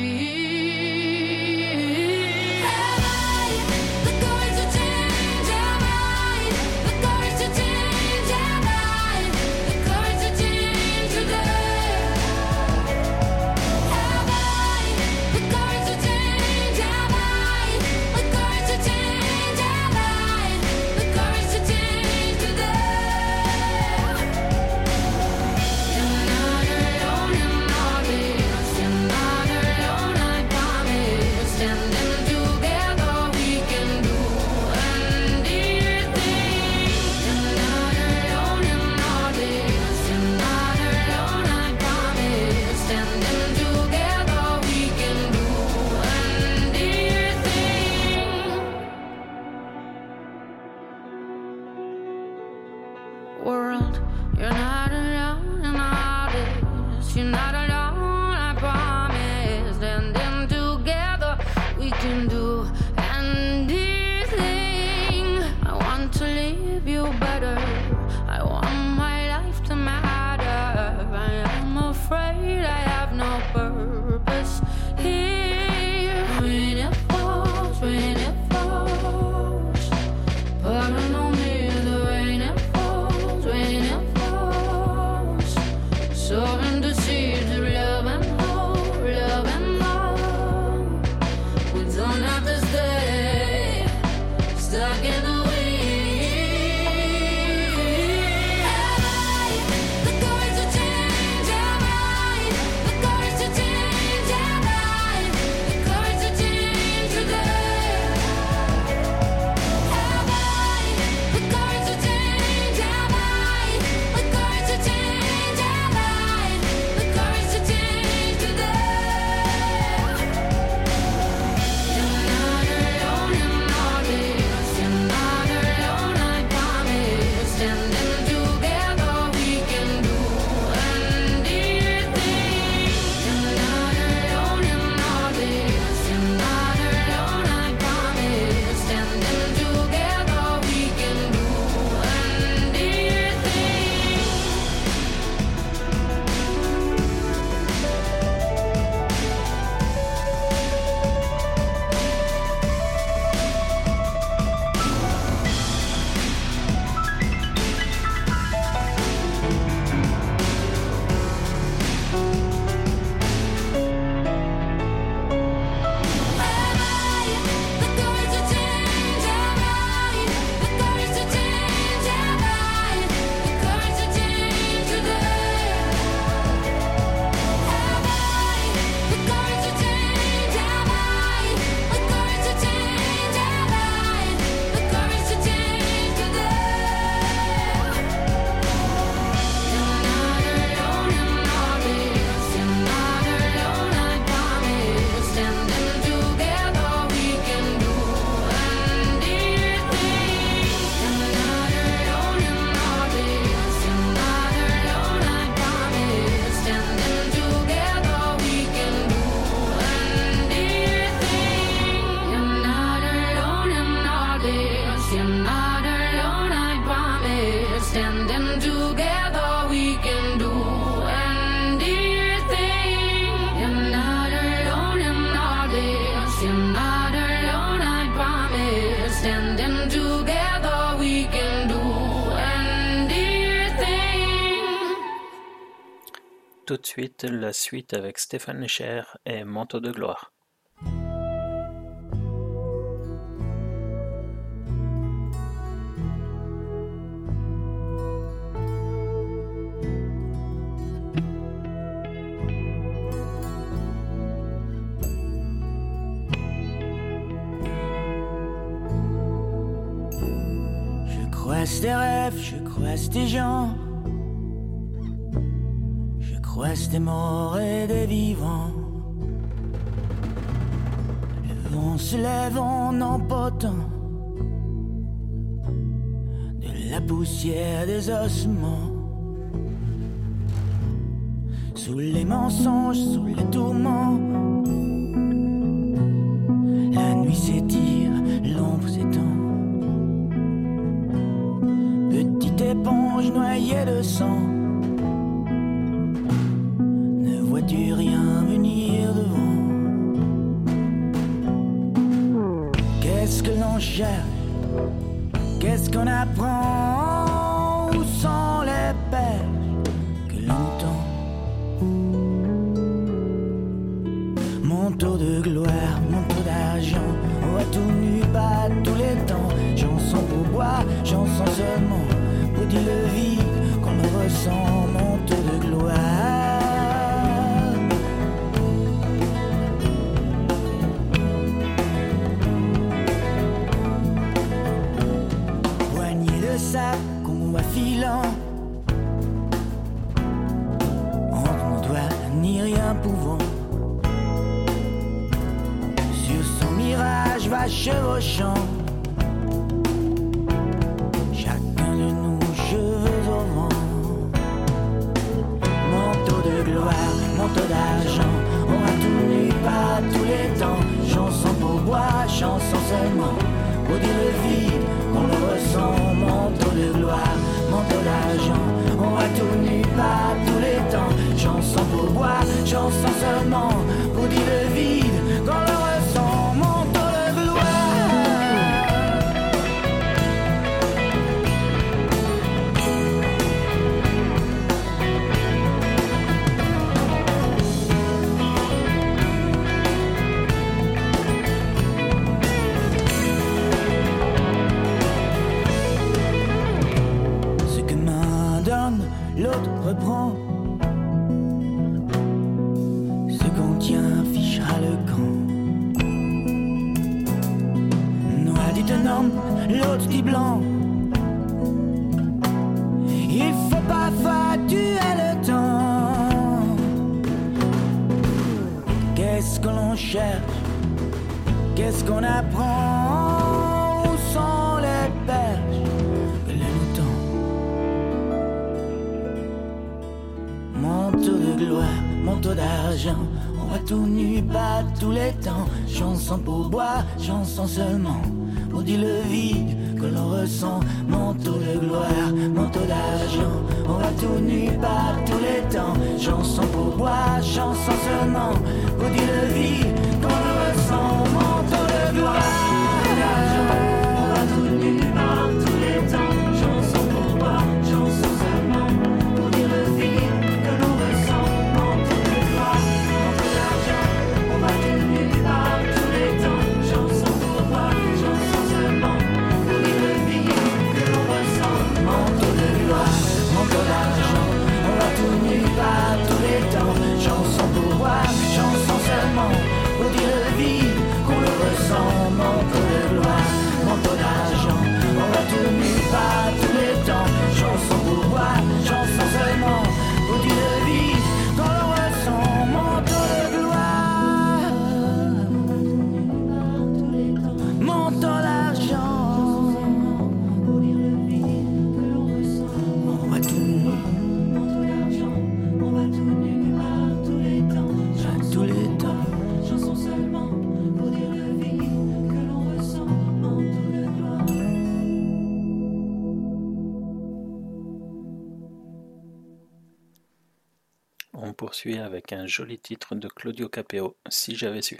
[SPEAKER 1] la suite avec Stéphane Escher et Manteau de gloire?
[SPEAKER 23] Je croise des rêves, je croise des gens. Ouest des mort et des vivants. Le vent se lève en empotant de la poussière des ossements. Sous les mensonges, sous les tourments, la nuit s'étire, l'ombre s'étend. Petite éponge noyée de sang. seulement, maudit le vide.
[SPEAKER 1] poursuit avec un joli titre de Claudio Capeo, Si j'avais su.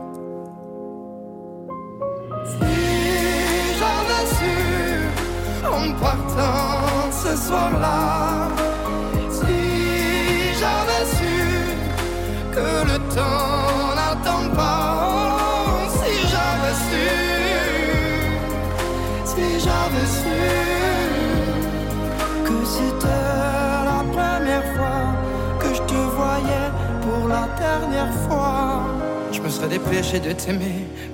[SPEAKER 24] Si j'avais su en partant ce soir-là, si j'avais su que le temps n'attend pas, si j'avais su, si j'avais su que c'était la première fois que je te voyais pour la dernière fois? Je me serais dépêché de t'aimer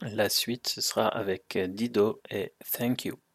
[SPEAKER 24] La
[SPEAKER 20] suite, ce sera avec Dido et Thank You.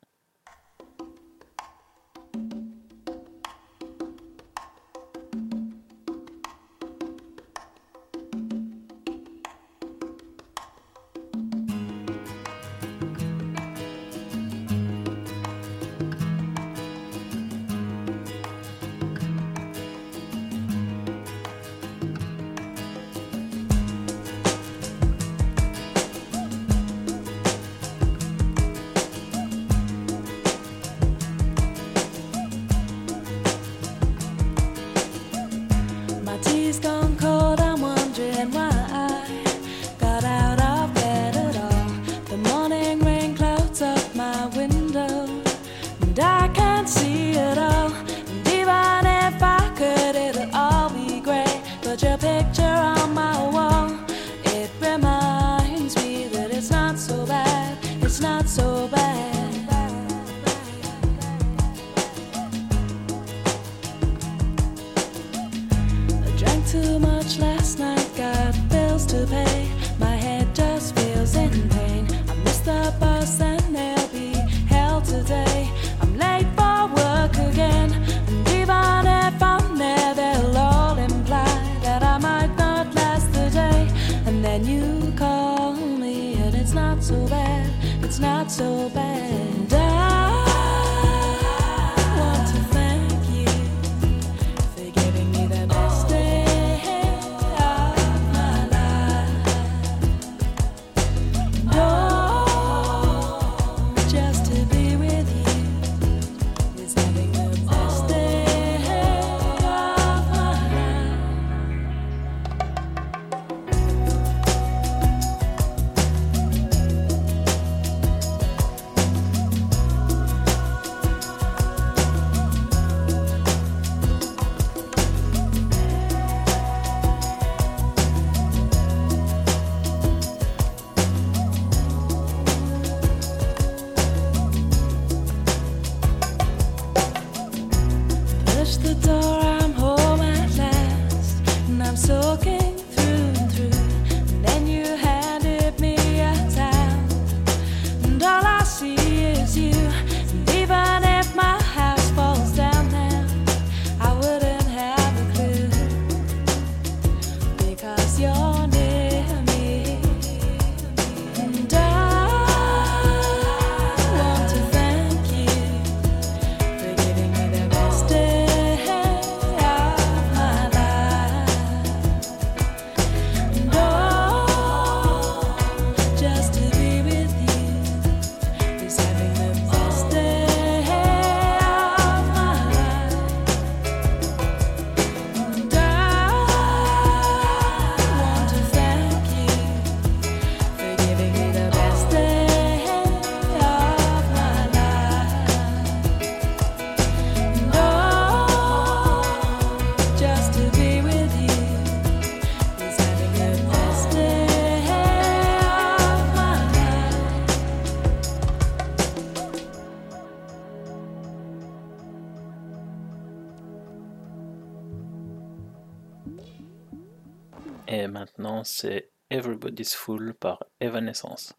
[SPEAKER 11] c'est Everybody's Fool par Evanescence.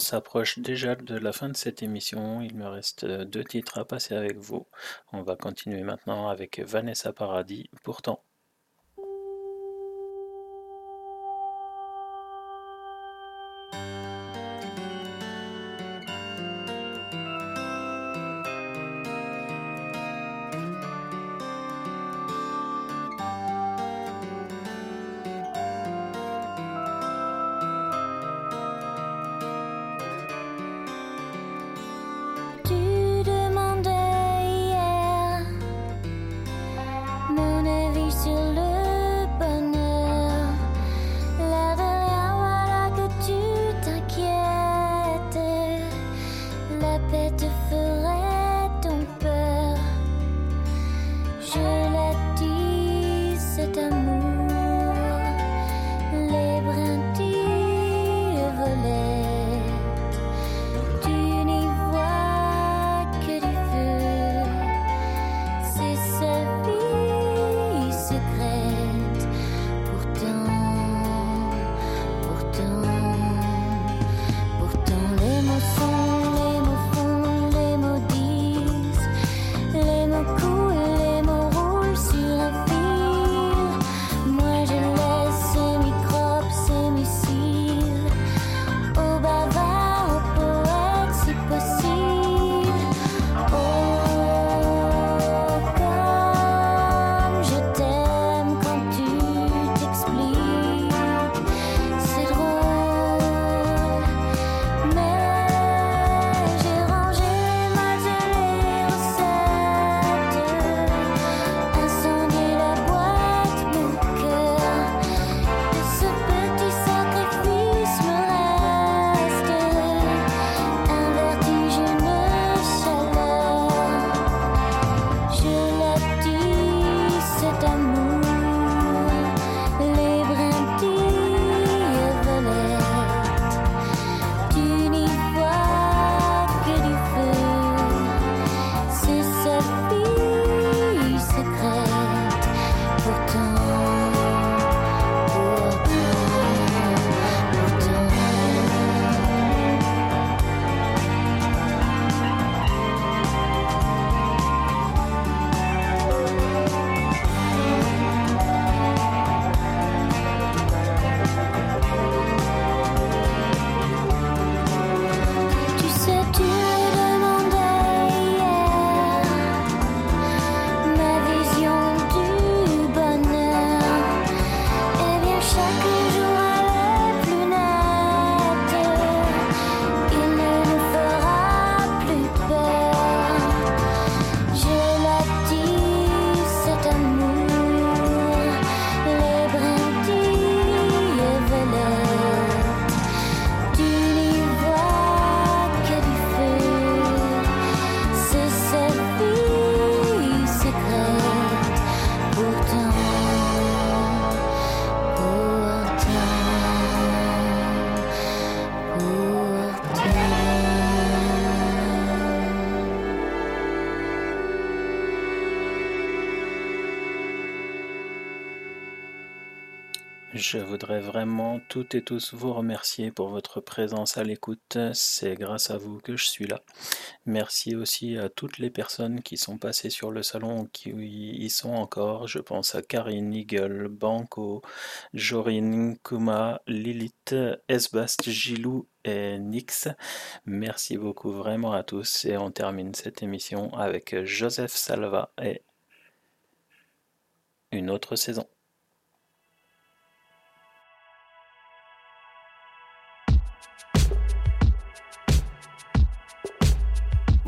[SPEAKER 11] On s'approche déjà de la fin de cette émission. Il me reste euh, deux titres à passer avec vous. On va continuer maintenant avec Vanessa Paradis, pourtant
[SPEAKER 1] voudrais vraiment toutes et tous vous remercier pour votre présence à l'écoute. C'est grâce à vous que je suis là. Merci aussi à toutes les personnes qui sont passées sur le salon ou qui y sont encore. Je pense à Karine, Eagle, Banco, Jorine, Kuma, Lilith, Esbast, Gilou et Nix. Merci beaucoup vraiment à tous et on termine cette émission avec Joseph Salva et une autre saison.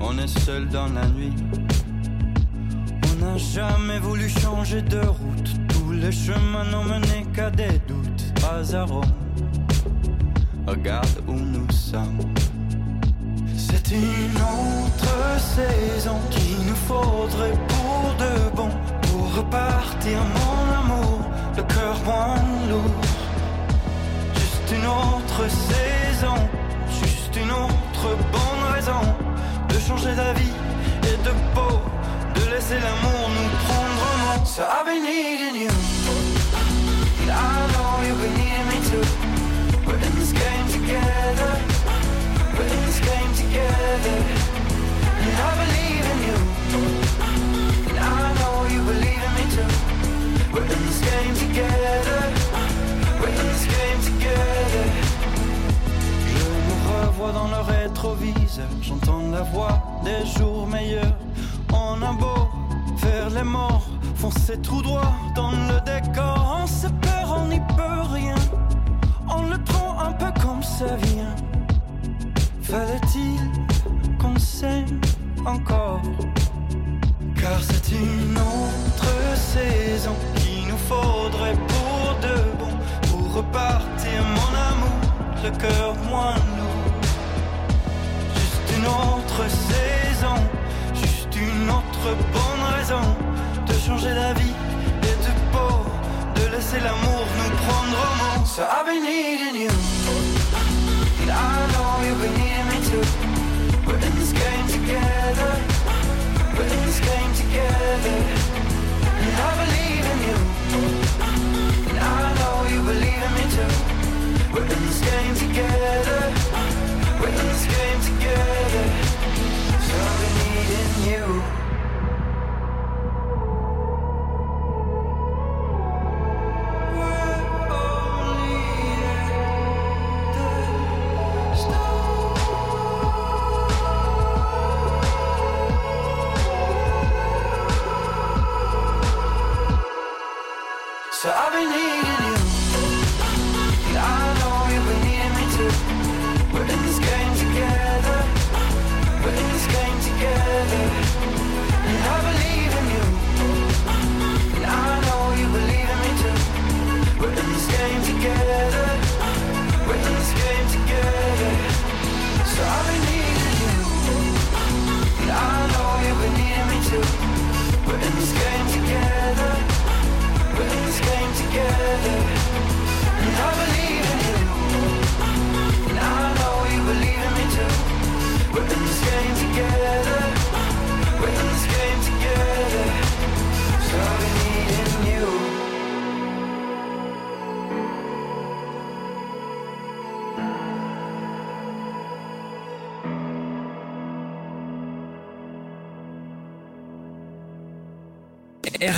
[SPEAKER 25] On est seul dans la nuit. On n'a jamais voulu changer de route. Tous les chemins n'ont mené qu'à des doutes. Rome. Regarde où nous sommes. C'est une autre saison qu'il nous faudrait pour de bon. Pour repartir, mon amour, le cœur moins lourd. Juste une autre saison, juste une autre bonne raison changer d'avis et de peau, de laisser l'amour nous prendre en main. So I've been needing you, and I know you've been needing me too. We're in this game together, we're in this game together, and I believe in you, and I know you believe in me too. We're in this game together, we're in this game together. Dans le rétroviseur, j'entends la voix des jours meilleurs. On a beau faire les morts, foncer tout droit dans le décor. On se perd, on n'y peut rien. On le prend un peu comme ça vient. Fallait-il qu'on s'aime encore? Car c'est une autre saison qu'il nous faudrait pour de bon. Pour repartir, mon amour, le cœur moins lourd. Une autre saison, juste une autre bonne raison de changer d'avis et de peau, de laisser l'amour nous prendre au mot. So I've been needing you, and I know you've been needing me too. We're in this game together, we're in this game together, and I believe in you, and I know you believe in me too. We're in this game together. We're in this game together. So I've been needing you.